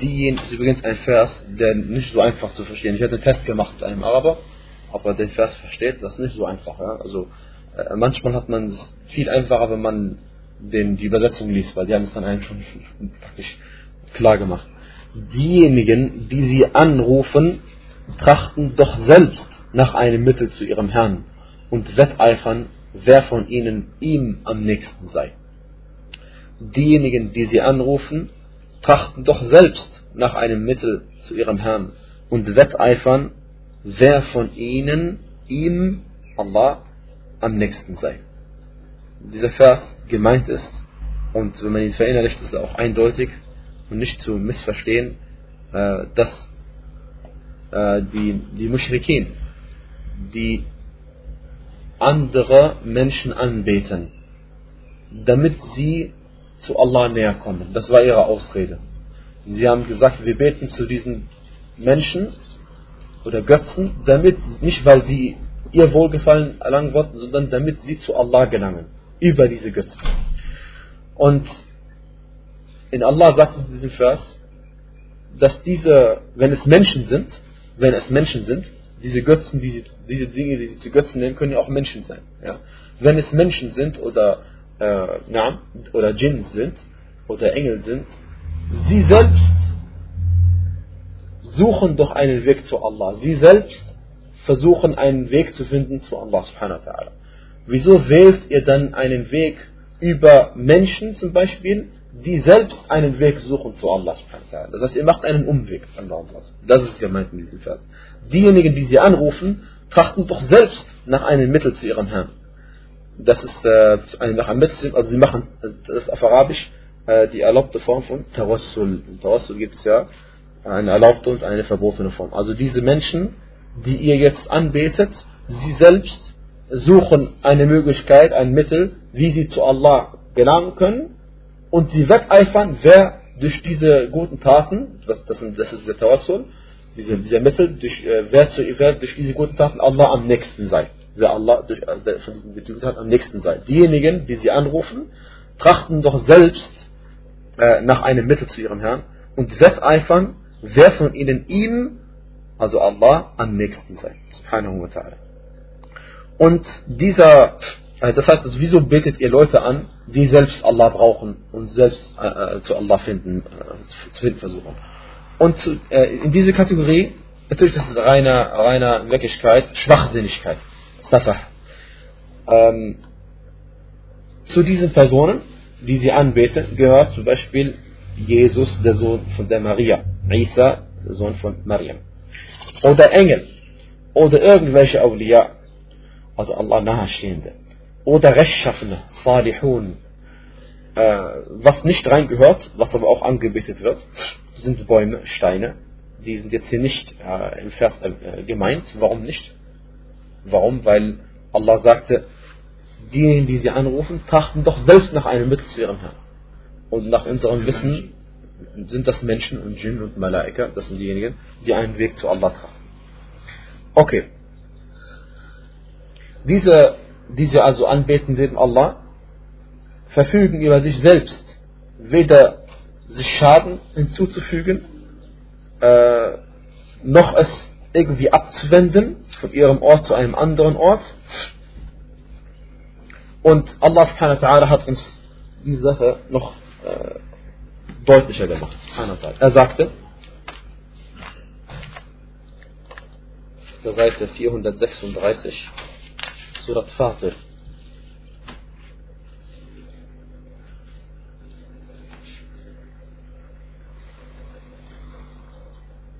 die ist übrigens ein Vers, der nicht so einfach zu verstehen. Ich hatte einen Test gemacht mit einem Araber, ob er den Vers versteht, das ist nicht so einfach. Ja? Also äh, manchmal hat man es viel einfacher, wenn man den, die Übersetzung liest, weil die haben es dann eigentlich schon [LAUGHS] praktisch klar gemacht. Diejenigen, die sie anrufen, trachten doch selbst nach einem Mittel zu ihrem Herrn und wetteifern, wer von ihnen ihm am nächsten sei. Diejenigen, die sie anrufen, trachten doch selbst nach einem Mittel zu ihrem Herrn und wetteifern, wer von ihnen ihm, Allah, am nächsten sei. Dieser Vers gemeint ist, und wenn man ihn verinnerlicht, ist er auch eindeutig und nicht zu missverstehen, äh, dass äh, die, die Mushrikin, die andere Menschen anbeten, damit sie zu Allah näher kommen. Das war ihre Ausrede. Sie haben gesagt, wir beten zu diesen Menschen oder Götzen, damit nicht weil sie ihr Wohlgefallen erlangen wollten, sondern damit sie zu Allah gelangen über diese Götzen. Und in Allah sagt es in diesem Vers, dass diese, wenn es Menschen sind, wenn es Menschen sind, diese Götzen, diese, diese Dinge, die sie zu Götzen nennen, können ja auch Menschen sein. Ja? Wenn es Menschen sind oder, äh, oder Djinn sind oder Engel sind, sie selbst suchen doch einen Weg zu Allah. Sie selbst versuchen einen Weg zu finden zu Allah subhanahu wa ta'ala. Wieso wählt ihr dann einen Weg über Menschen zum Beispiel, die selbst einen Weg suchen zu Allah Das heißt, ihr macht einen Umweg an Allah. Das ist gemeint in diesem Vers. Diejenigen, die sie anrufen, trachten doch selbst nach einem Mittel zu ihrem Herrn. Das ist äh, einem Mittel, also sie machen, das ist auf Arabisch äh, die erlaubte Form von Tawassul. In Tawassul gibt es ja eine erlaubte und eine verbotene Form. Also diese Menschen, die ihr jetzt anbetet, sie selbst suchen eine Möglichkeit, ein Mittel, wie sie zu Allah gelangen können und sie wetteifern, wer durch diese guten Taten, das, das, das ist der Tawassul, diese, dieser Mittel, durch, äh, wer, zu, wer durch diese guten Taten Allah am nächsten sei. Wer Allah durch, äh, von diesen Taten am nächsten sei. Diejenigen, die sie anrufen, trachten doch selbst äh, nach einem Mittel zu ihrem Herrn und wetteifern, wer von ihnen ihm, also Allah, am nächsten sei. Subhanahu wa ta'ala. Und dieser, äh, das heißt, also, wieso betet ihr Leute an, die selbst Allah brauchen und selbst äh, äh zu Allah finden, äh, zu finden versuchen? Und in diese Kategorie, natürlich, das ist reiner, reiner Wirklichkeit, Schwachsinnigkeit, Safah. Ähm, zu diesen Personen, die sie anbeten, gehört zum Beispiel Jesus, der Sohn von der Maria, Isa, der Sohn von Mariam. Oder Engel. Oder irgendwelche Awliya also Allah nahestehende. Oder Rechtschaffene, Salihun. Äh, was nicht reingehört, was aber auch angebetet wird, sind Bäume, Steine. Die sind jetzt hier nicht äh, im Vers äh, gemeint. Warum nicht? Warum? Weil Allah sagte, diejenigen, die sie anrufen, trachten doch selbst nach einem Mittel zu ihrem Herrn. Und nach unserem Wissen sind das Menschen und Jinn und Malaika, das sind diejenigen, die einen Weg zu Allah trachten. Okay. Diese, diese also anbeten neben Allah, verfügen über sich selbst weder sich Schaden hinzuzufügen, äh, noch es irgendwie abzuwenden von ihrem Ort zu einem anderen Ort. Und Allah subhanahu wa ta'ala hat uns diese Sache noch äh, deutlicher gemacht. Er sagte, auf der Seite 436, Surat Fatir,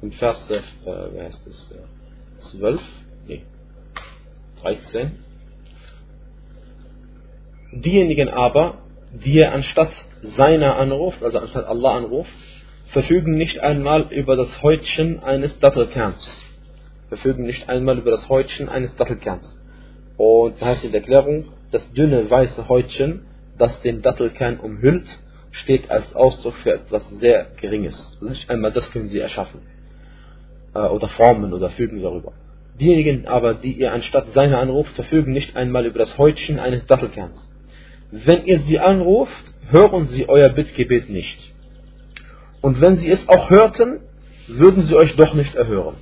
im Vers, äh, wer heißt es, 12, nee, 13. Diejenigen aber, die er anstatt seiner anruft, also anstatt Allah anruft, verfügen nicht einmal über das Häutchen eines Dattelkerns. Verfügen nicht einmal über das Häutchen eines Dattelkerns. Und da heißt in der Erklärung, das dünne weiße Häutchen, das den Dattelkern umhüllt, steht als Ausdruck für etwas sehr Geringes. Also nicht einmal das können sie erschaffen äh, oder formen oder fügen darüber. Diejenigen aber, die ihr anstatt seiner anruft, verfügen nicht einmal über das Häutchen eines Dattelkerns. Wenn ihr sie anruft, hören sie euer Bittgebet nicht. Und wenn sie es auch hörten, würden sie euch doch nicht erhören.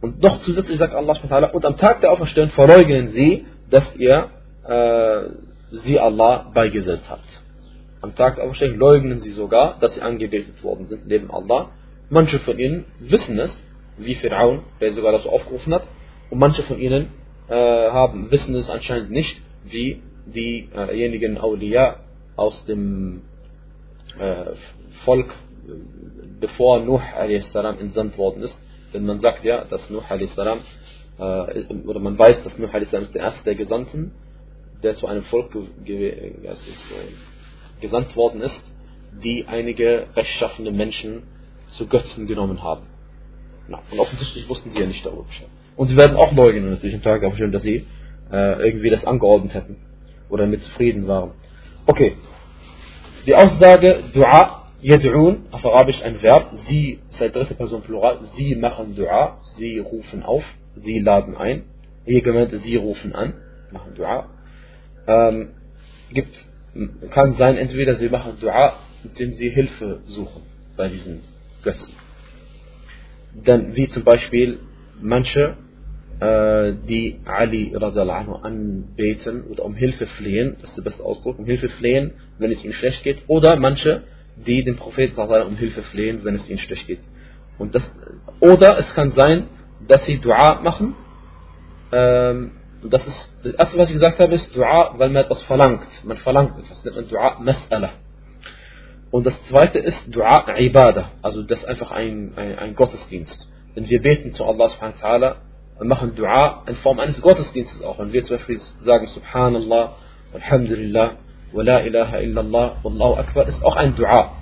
Und noch zusätzlich sagt Allah und am Tag der Auferstehung verleugnen sie, dass ihr äh, sie Allah beigesetzt habt. Am Tag der Auferstehung leugnen sie sogar, dass sie angebetet worden sind neben Allah Manche von ihnen wissen es, wie Fir'aun, der sogar das aufgerufen hat, und manche von ihnen äh, haben, wissen es anscheinend nicht, wie diejenigen äh Awliya aus dem äh, Volk, bevor Nuh a.s. entsandt worden ist. Denn man sagt ja, dass Nuh a.s. Äh, oder man weiß, dass Nuh a.s. ist der erste der Gesandten, der zu einem Volk ge ist, äh, gesandt worden ist, die einige rechtschaffende Menschen zu Götzen genommen haben. Na, und offensichtlich wussten sie ja nicht darüber Bescheid. Und sie werden auch leugnen natürlich am Tag aufstellen, dass sie äh, irgendwie das angeordnet hätten oder mit zufrieden waren. Okay. Die Aussage Dua, Yad'un, auf Arabisch ein Verb, sie, ist dritte Person Plural, sie machen Dua, sie rufen auf, sie laden ein. Hier gemeint, sie rufen an, machen Dua. Ähm, gibt, kann sein, entweder sie machen Dua, indem sie Hilfe suchen bei diesen Götzen. Dann wie zum Beispiel manche, äh, die Ali anhu anbeten oder um Hilfe flehen, das ist der beste Ausdruck, um Hilfe flehen, wenn es ihnen schlecht geht, oder manche, die den Propheten um Hilfe flehen, wenn es ihnen schlecht geht. Und das, oder es kann sein, dass sie Dua machen. Ähm, das ist das erste, was ich gesagt habe, ist Dua, weil man etwas verlangt. Man verlangt etwas, nennt man Dua Mas'ala. Und das zweite ist Dua Ibadah, also das ist einfach ein, ein, ein Gottesdienst. Denn wir beten zu Allah subhanahu wa ta'ala und machen Dua in Form eines Gottesdienstes auch. Wenn wir zum Beispiel sagen Subhanallah, Alhamdulillah, wa la ilaha illallah, Wallahu Akbar, ist auch ein Dua.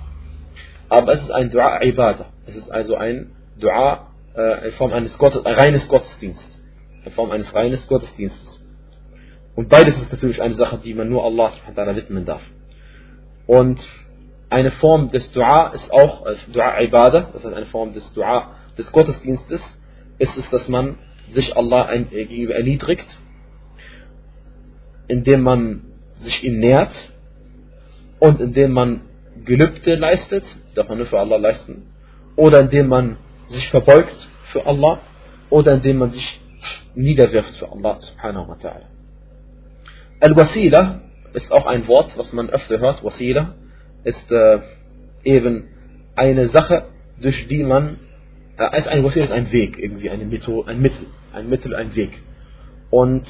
Aber es ist ein Dua Ibadah. Es ist also ein Dua äh, in Form eines Gottes, ein reines Gottesdienstes. In Form eines reines Gottesdienstes. Und beides ist natürlich eine Sache, die man nur Allah subhanahu wa ta'ala widmen darf. Und eine Form des Dua ist auch äh, Dua Ibadah, das heißt eine Form des Dua des Gottesdienstes, ist es, dass man sich Allah ein, äh, gegenüber erniedrigt, indem man sich ihm nähert und indem man Gelübde leistet, darf man nur für Allah leisten, oder indem man sich verbeugt für Allah, oder indem man sich niederwirft für Allah subhanahu wa ta'ala. Al-Wasila ist auch ein Wort, was man öfter hört, Wasila, ist äh, eben eine Sache, durch die man, äh, ist ein, ist ein Weg, irgendwie eine Methode, ein Mittel, ein Mittel, ein Weg. Und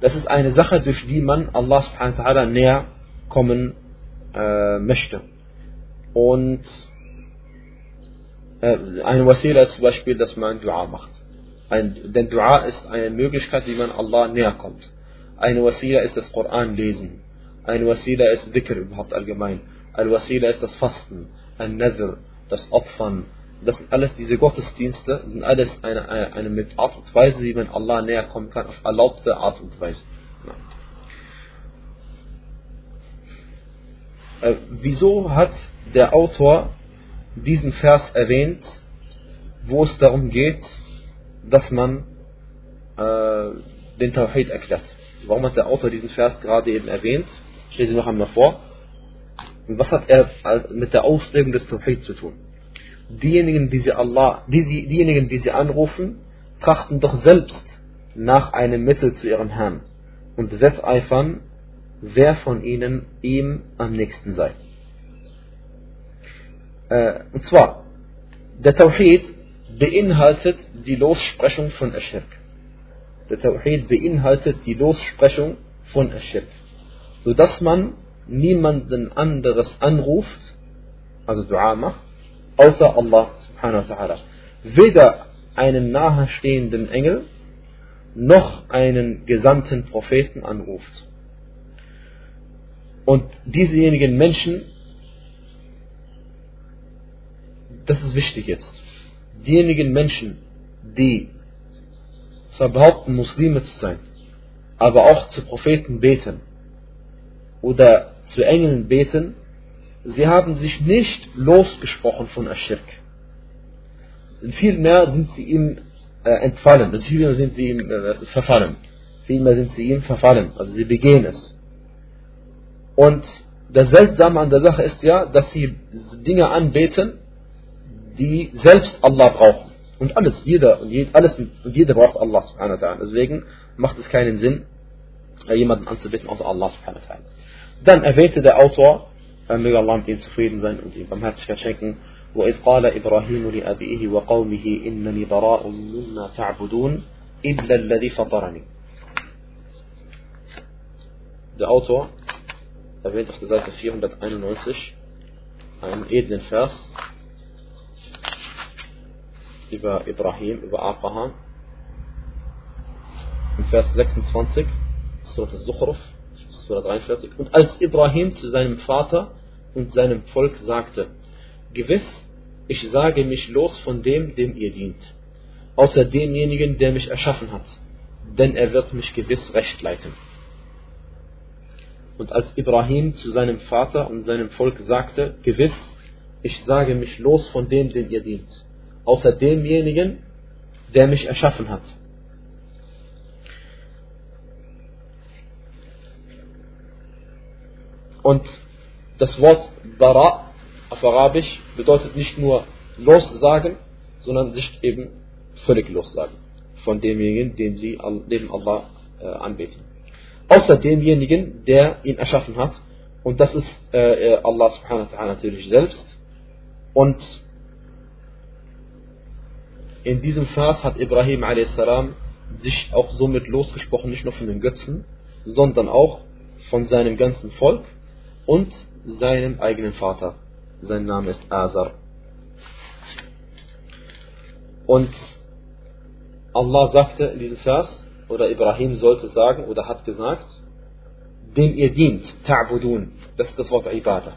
das ist eine Sache, durch die man Allah subhanahu wa ta'ala näher kommen äh, möchte. Und äh, eine Wasila ist zum Beispiel, dass man Dua macht. Ein, denn Dua ist eine Möglichkeit, wie man Allah näher kommt. Eine Wasila ist das Koran lesen. Eine Wasila ist Dhikr überhaupt allgemein. Al-Wasila ist das Fasten, Al-Nadr, das Opfern. Das sind alles diese Gottesdienste, sind alles eine, eine, eine Art und Weise, wie man Allah näher kommen kann, auf erlaubte Art und Weise. Äh, wieso hat der Autor diesen Vers erwähnt, wo es darum geht, dass man äh, den Tawhid erklärt? Warum hat der Autor diesen Vers gerade eben erwähnt? Ich lese noch einmal vor. Und was hat er mit der Auslegung des Tawhid zu tun? Diejenigen, die sie Allah, die sie, diejenigen, die sie anrufen, trachten doch selbst nach einem Mittel zu ihrem Herrn und wetteifern, wer von ihnen ihm am nächsten sei. Äh, und zwar, der Tawhid beinhaltet die Lossprechung von Aschirk. Der Tawhid beinhaltet die Lossprechung von Aschirk. Sodass man niemanden anderes anruft, also Dua macht, außer Allah subhanahu wa ta'ala. Weder einen nahestehenden Engel, noch einen gesandten Propheten anruft. Und diesejenigen Menschen, das ist wichtig jetzt, diejenigen Menschen, die zwar behaupten, Muslime zu sein, aber auch zu Propheten beten oder zu Engeln beten, sie haben sich nicht losgesprochen von Aschirk. Vielmehr sind sie ihm äh, entfallen, also vielmehr sind sie ihm äh, verfallen. Vielmehr sind sie ihm verfallen, also sie begehen es. Und das Seltsame an der Sache ist ja, dass sie Dinge anbeten, die selbst Allah brauchen. Und alles, jeder und jeder, alles und jeder braucht Allah subhanahu wa ta'ala. Deswegen macht es keinen Sinn, äh, jemanden anzubeten außer Allah subhanahu wa ta'ala. Dann erwähnte der Autor, äh, möge Allah mit ihm zufrieden sein und ihm Barmherzigkeit schenken, وإذ قال إبراهيم لأبيه وقومه إنني براء مما تعبدون إلا الذي فطرني. Der Autor erwähnt auf der Seite 491 einen edlen Vers über Ibrahim, über Abraham. Im Vers 26, Surah Al-Zukhruf, Surah 43. Und als Ibrahim zu seinem Vater und seinem Volk sagte, Gewiss, ich sage mich los von dem, dem ihr dient, außer demjenigen, der mich erschaffen hat, denn er wird mich gewiss recht leiten. Und als Ibrahim zu seinem Vater und seinem Volk sagte, Gewiss, ich sage mich los von dem, den ihr dient, außer demjenigen, der mich erschaffen hat. Und das Wort Bara auf Arabisch bedeutet nicht nur lossagen, sondern sich eben völlig lossagen von demjenigen, den sie neben Allah äh, anbeten. Außer demjenigen, der ihn erschaffen hat. Und das ist äh, Allah subhanahu wa ta'ala natürlich selbst. Und in diesem Vers hat Ibrahim a.s. sich auch somit losgesprochen, nicht nur von den Götzen, sondern auch von seinem ganzen Volk und seinem eigenen Vater. Sein Name ist Azar. Und Allah sagte in diesem Vers, oder Ibrahim sollte sagen, oder hat gesagt, dem ihr dient, ta'budun, das ist das Wort Ibadah.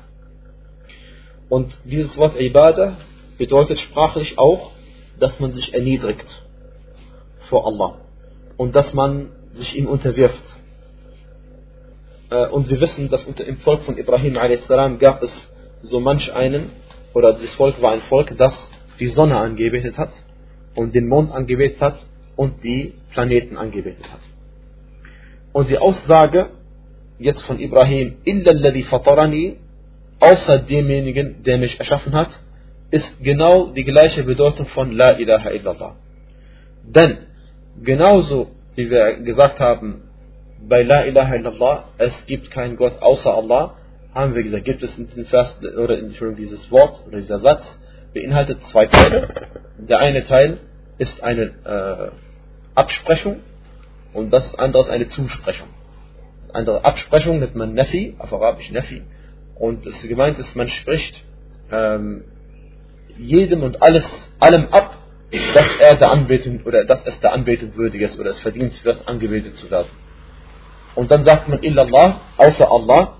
Und dieses Wort Ibadah bedeutet sprachlich auch, dass man sich erniedrigt vor Allah und dass man sich ihm unterwirft. Äh, und wir wissen, dass unter dem Volk von Ibrahim a.s. gab es so manch einen, oder das Volk war ein Volk, das die Sonne angebetet hat und den Mond angebetet hat und die Planeten angebetet hat. Und die Aussage jetzt von Ibrahim, fatarani, außer demjenigen, der mich erschaffen hat, ist genau die gleiche Bedeutung von La ilaha illallah. Denn genauso wie wir gesagt haben, bei La ilaha illallah, es gibt keinen Gott außer Allah, haben wir gesagt, gibt es in diesem Vers, oder in dieses Wort, oder dieser Satz, beinhaltet zwei Teile. Der eine Teil ist eine äh, Absprechung und das andere ist eine Zusprechung. Andere Absprechung nennt man Nafi, auf Arabisch Nafi. Und es gemeint ist, man spricht ähm, jedem und alles, allem ab, dass er der Anbetung oder dass es der Anbetung würdig ist oder es verdient wird, angebetet zu werden. Und dann sagt man illallah, außer Allah,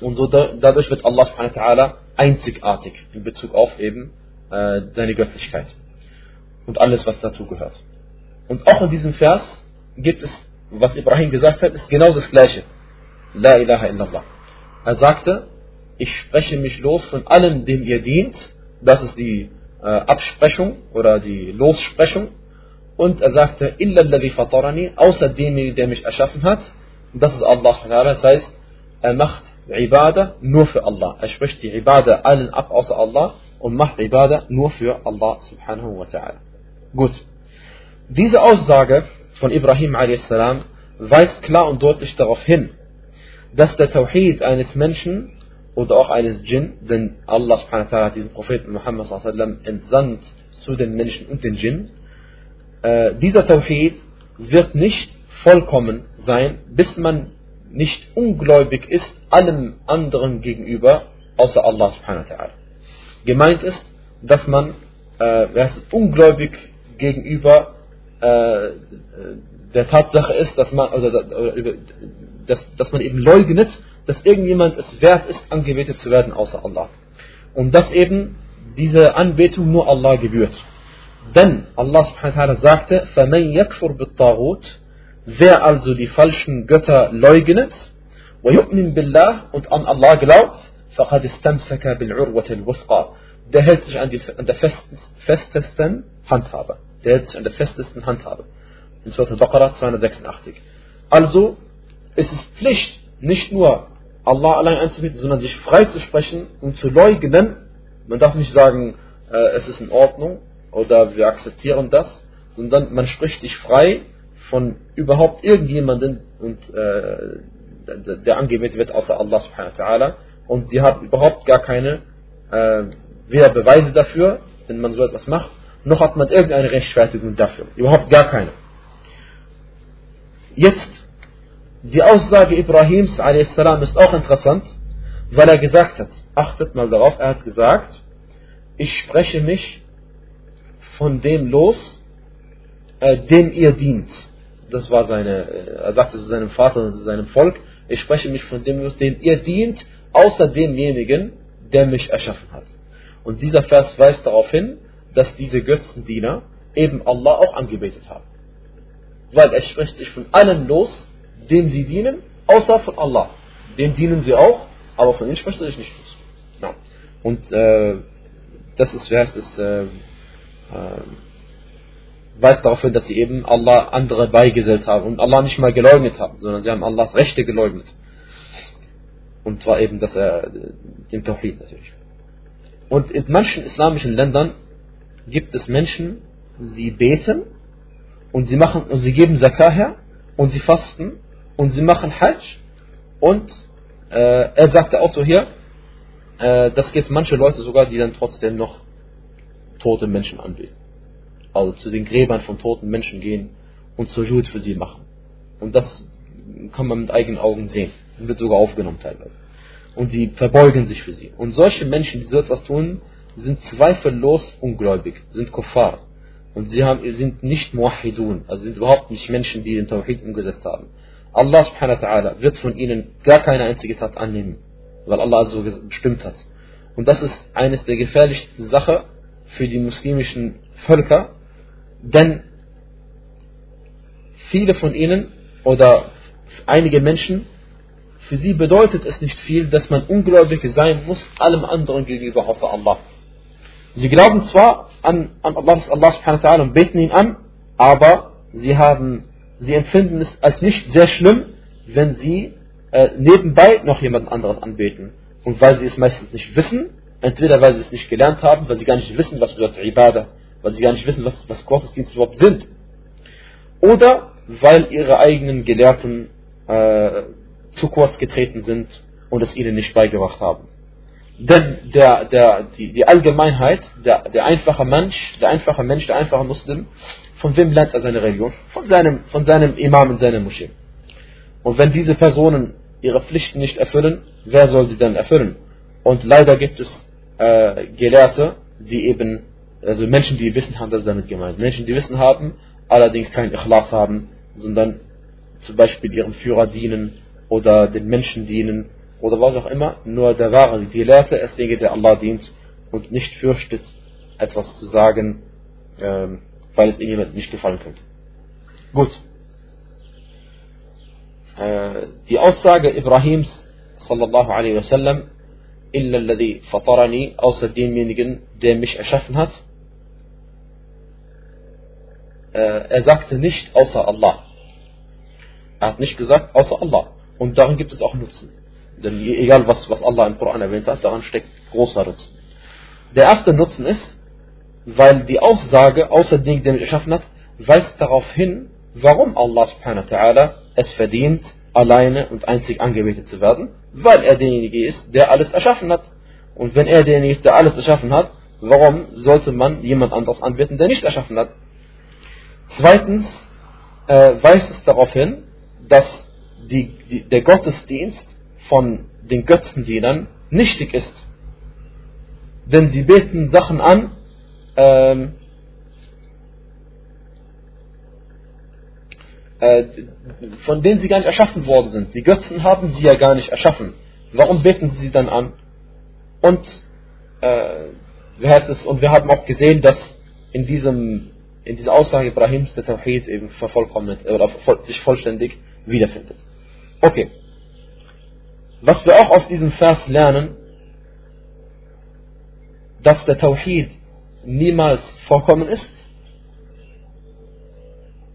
und so dadurch wird Allah einzigartig in Bezug auf eben äh, seine Göttlichkeit und alles, was dazu gehört. Und auch in diesem Vers gibt es, was Ibrahim gesagt hat, ist genau das gleiche. La ilaha illallah. Er sagte, ich spreche mich los von allem, dem ihr dient. Das ist die äh, Absprechung oder die Lossprechung. Und er sagte, illalladhi fatarani, außer dem, der mich erschaffen hat. Das ist Allah. Das heißt, er macht Ibadah nur für Allah. Er spricht die Ibadah allen ab außer Allah und macht Ibadah nur für Allah subhanahu wa ta'ala. Gut. Diese Aussage von Ibrahim a.s. weist klar und deutlich darauf hin, dass der Tawhid eines Menschen oder auch eines Djinn, denn Allah subhanahu wa ta'ala hat diesen Propheten Muhammad sallam entsandt zu den Menschen und den Djinn, äh, dieser Tawhid wird nicht vollkommen sein, bis man nicht ungläubig ist allem anderen gegenüber, außer Allah subhanahu wa ta'ala. Gemeint ist, dass man äh, ungläubig gegenüber äh, der Tatsache ist, dass man, oder, oder, dass, dass man eben leugnet, dass irgendjemand es wert ist, angebetet zu werden außer Allah. Und dass eben diese Anbetung nur Allah gebührt. Denn Allah subhanahu wa ta'ala sagte, فَمَنْ يَكْفُرْ بِالطَّاغُوتِ Wer also die falschen Götter leugnet, وَيُؤْمِن بِاللَّهِ und an Allah glaubt, فَقَدْ اسْتَمْسَكَ بِالْعُرْوَةِ الْوُثْقَى Der hält sich an, die, an der festesten Handhabe. Der hält sich an der festesten Handhabe. In Surah Al-Baqarah 286. Also, es ist Pflicht, nicht nur Allah allein anzubieten, sondern sich frei zu sprechen und zu leugnen. Man darf nicht sagen, äh, es ist in Ordnung oder wir akzeptieren das, sondern man spricht sich frei von überhaupt irgendjemanden und äh, der angebetet wird außer Allah subhanahu wa ta'ala und sie haben überhaupt gar keine äh, weder Beweise dafür, wenn man so etwas macht, noch hat man irgendeine Rechtfertigung dafür. Überhaupt gar keine. Jetzt, die Aussage Ibrahims a.s. ist auch interessant, weil er gesagt hat, achtet mal darauf, er hat gesagt, ich spreche mich von dem los, äh, dem ihr dient. Das war seine, äh, er sagte zu seinem Vater und zu seinem Volk, ich spreche mich von dem los, dem ihr dient, außer demjenigen, der mich erschaffen hat. Und dieser Vers weist darauf hin, dass diese Götzendiener eben Allah auch angebetet haben. Weil er spricht sich von allen los, dem sie dienen, außer von Allah. Dem dienen sie auch, aber von ihnen spricht er sich nicht los. Ja. Und äh, das ist, wer heißt es, äh, äh, weist darauf hin, dass sie eben Allah andere beigesellt haben und Allah nicht mal geleugnet haben, sondern sie haben Allahs Rechte geleugnet. Und zwar eben, dass er den Tawhid natürlich. Und in manchen islamischen Ländern gibt es Menschen, sie beten und sie machen und sie geben Zakah her und sie fasten und sie machen Hajj und äh, er sagte auch so hier, äh, das gibt manche Leute sogar, die dann trotzdem noch tote Menschen anbeten. Also zu den Gräbern von toten Menschen gehen und zur Jud für sie machen. Und das kann man mit eigenen Augen sehen und wird sogar aufgenommen teilweise. Und sie verbeugen sich für sie. Und solche Menschen, die so etwas tun, sind zweifellos ungläubig, sind Kuffar. Und sie haben, sind nicht Muahidun, also sind überhaupt nicht Menschen, die den Tawhid umgesetzt haben. Allah subhanahu wa ta'ala wird von ihnen gar keine einzige Tat annehmen, weil Allah so bestimmt hat. Und das ist eines der gefährlichsten Sachen für die muslimischen Völker, denn viele von ihnen oder einige Menschen, für sie bedeutet es nicht viel, dass man ungläubig sein muss, allem anderen gegenüber außer Allah. Sie glauben zwar an, an Allah, Allah subhanahu wa und beten ihn an, aber sie haben, sie empfinden es als nicht sehr schlimm, wenn sie äh, nebenbei noch jemand anderes anbeten. Und weil sie es meistens nicht wissen, entweder weil sie es nicht gelernt haben, weil sie gar nicht wissen, was bedeutet Ibadah, weil sie gar nicht wissen, was, was Gottesdienste überhaupt sind, oder weil ihre eigenen Gelehrten äh, zu kurz getreten sind und es ihnen nicht beigebracht haben. Denn der, der, die, die Allgemeinheit, der, der einfache Mensch, der einfache Mensch, der einfache Muslim, von wem lernt er seine Religion? Von seinem, von seinem Imam in seiner Moschee. Und wenn diese Personen ihre Pflichten nicht erfüllen, wer soll sie dann erfüllen? Und leider gibt es äh, Gelehrte, die eben, also Menschen, die Wissen haben, das ist damit gemeint. Menschen, die Wissen haben, allerdings kein Ikhlas haben, sondern zum Beispiel ihrem Führer dienen oder den Menschen dienen oder was auch immer, nur der wahre Gelehrte ist derjenige, der Allah dient und nicht fürchtet, etwas zu sagen, ähm, weil es irgendjemandem nicht gefallen könnte. Gut. Äh, die Aussage Ibrahims sallallahu alaihi wasallam, illa alladhi fatarani, außer demjenigen, der mich erschaffen hat, äh, er sagte nicht außer Allah. Er hat nicht gesagt außer Allah. Und darin gibt es auch Nutzen. Denn egal, was, was Allah im Koran erwähnt hat, daran steckt großer Nutzen. Der erste Nutzen ist, weil die Aussage, außer Dingen, die er erschaffen hat, weist darauf hin, warum Allah subhanahu wa es verdient, alleine und einzig angebetet zu werden, weil er derjenige ist, der alles erschaffen hat. Und wenn er derjenige ist, der alles erschaffen hat, warum sollte man jemand anderes anbeten, der nicht erschaffen hat? Zweitens äh, weist es darauf hin, dass die, die, der Gottesdienst von den Götzendienern nichtig ist. Denn sie beten Sachen an, ähm, äh, von denen sie gar nicht erschaffen worden sind. Die Götzen haben sie ja gar nicht erschaffen. Warum beten sie sie dann an? Und, äh, wie heißt es, und wir haben auch gesehen, dass in diesem, in dieser Aussage Ibrahims der Tawhid eben vervollkommnet, oder sich vollständig wiederfindet. Okay. Was wir auch aus diesem Vers lernen, dass der Tawhid niemals vorkommen ist,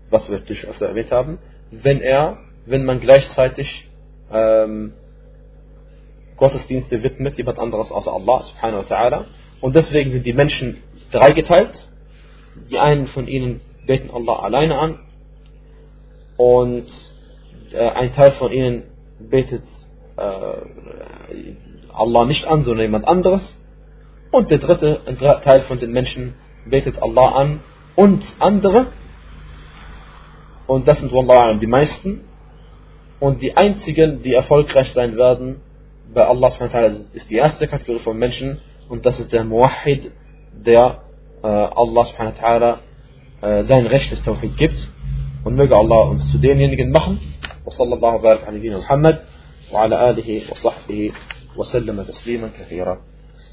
was wir natürlich öfter erwähnt haben, wenn er, wenn man gleichzeitig ähm, Gottesdienste widmet, jemand anderes außer Allah subhanahu wa ta'ala. Und deswegen sind die Menschen dreigeteilt. Die einen von ihnen beten Allah alleine an und äh, ein Teil von ihnen betet äh, Allah nicht an, sondern jemand anderes. Und der dritte Teil von den Menschen betet Allah an und andere. Und das sind Wallah die meisten. Und die einzigen, die erfolgreich sein werden bei Allah ist die erste Kategorie von Menschen. Und das ist der Muwahid, der äh, Allah äh, sein Recht des Tawhid gibt. Und möge Allah uns zu denjenigen machen. وصلى الله وبارك على نبينا محمد وعلى آله وصحبه وسلم تسليما كثيرا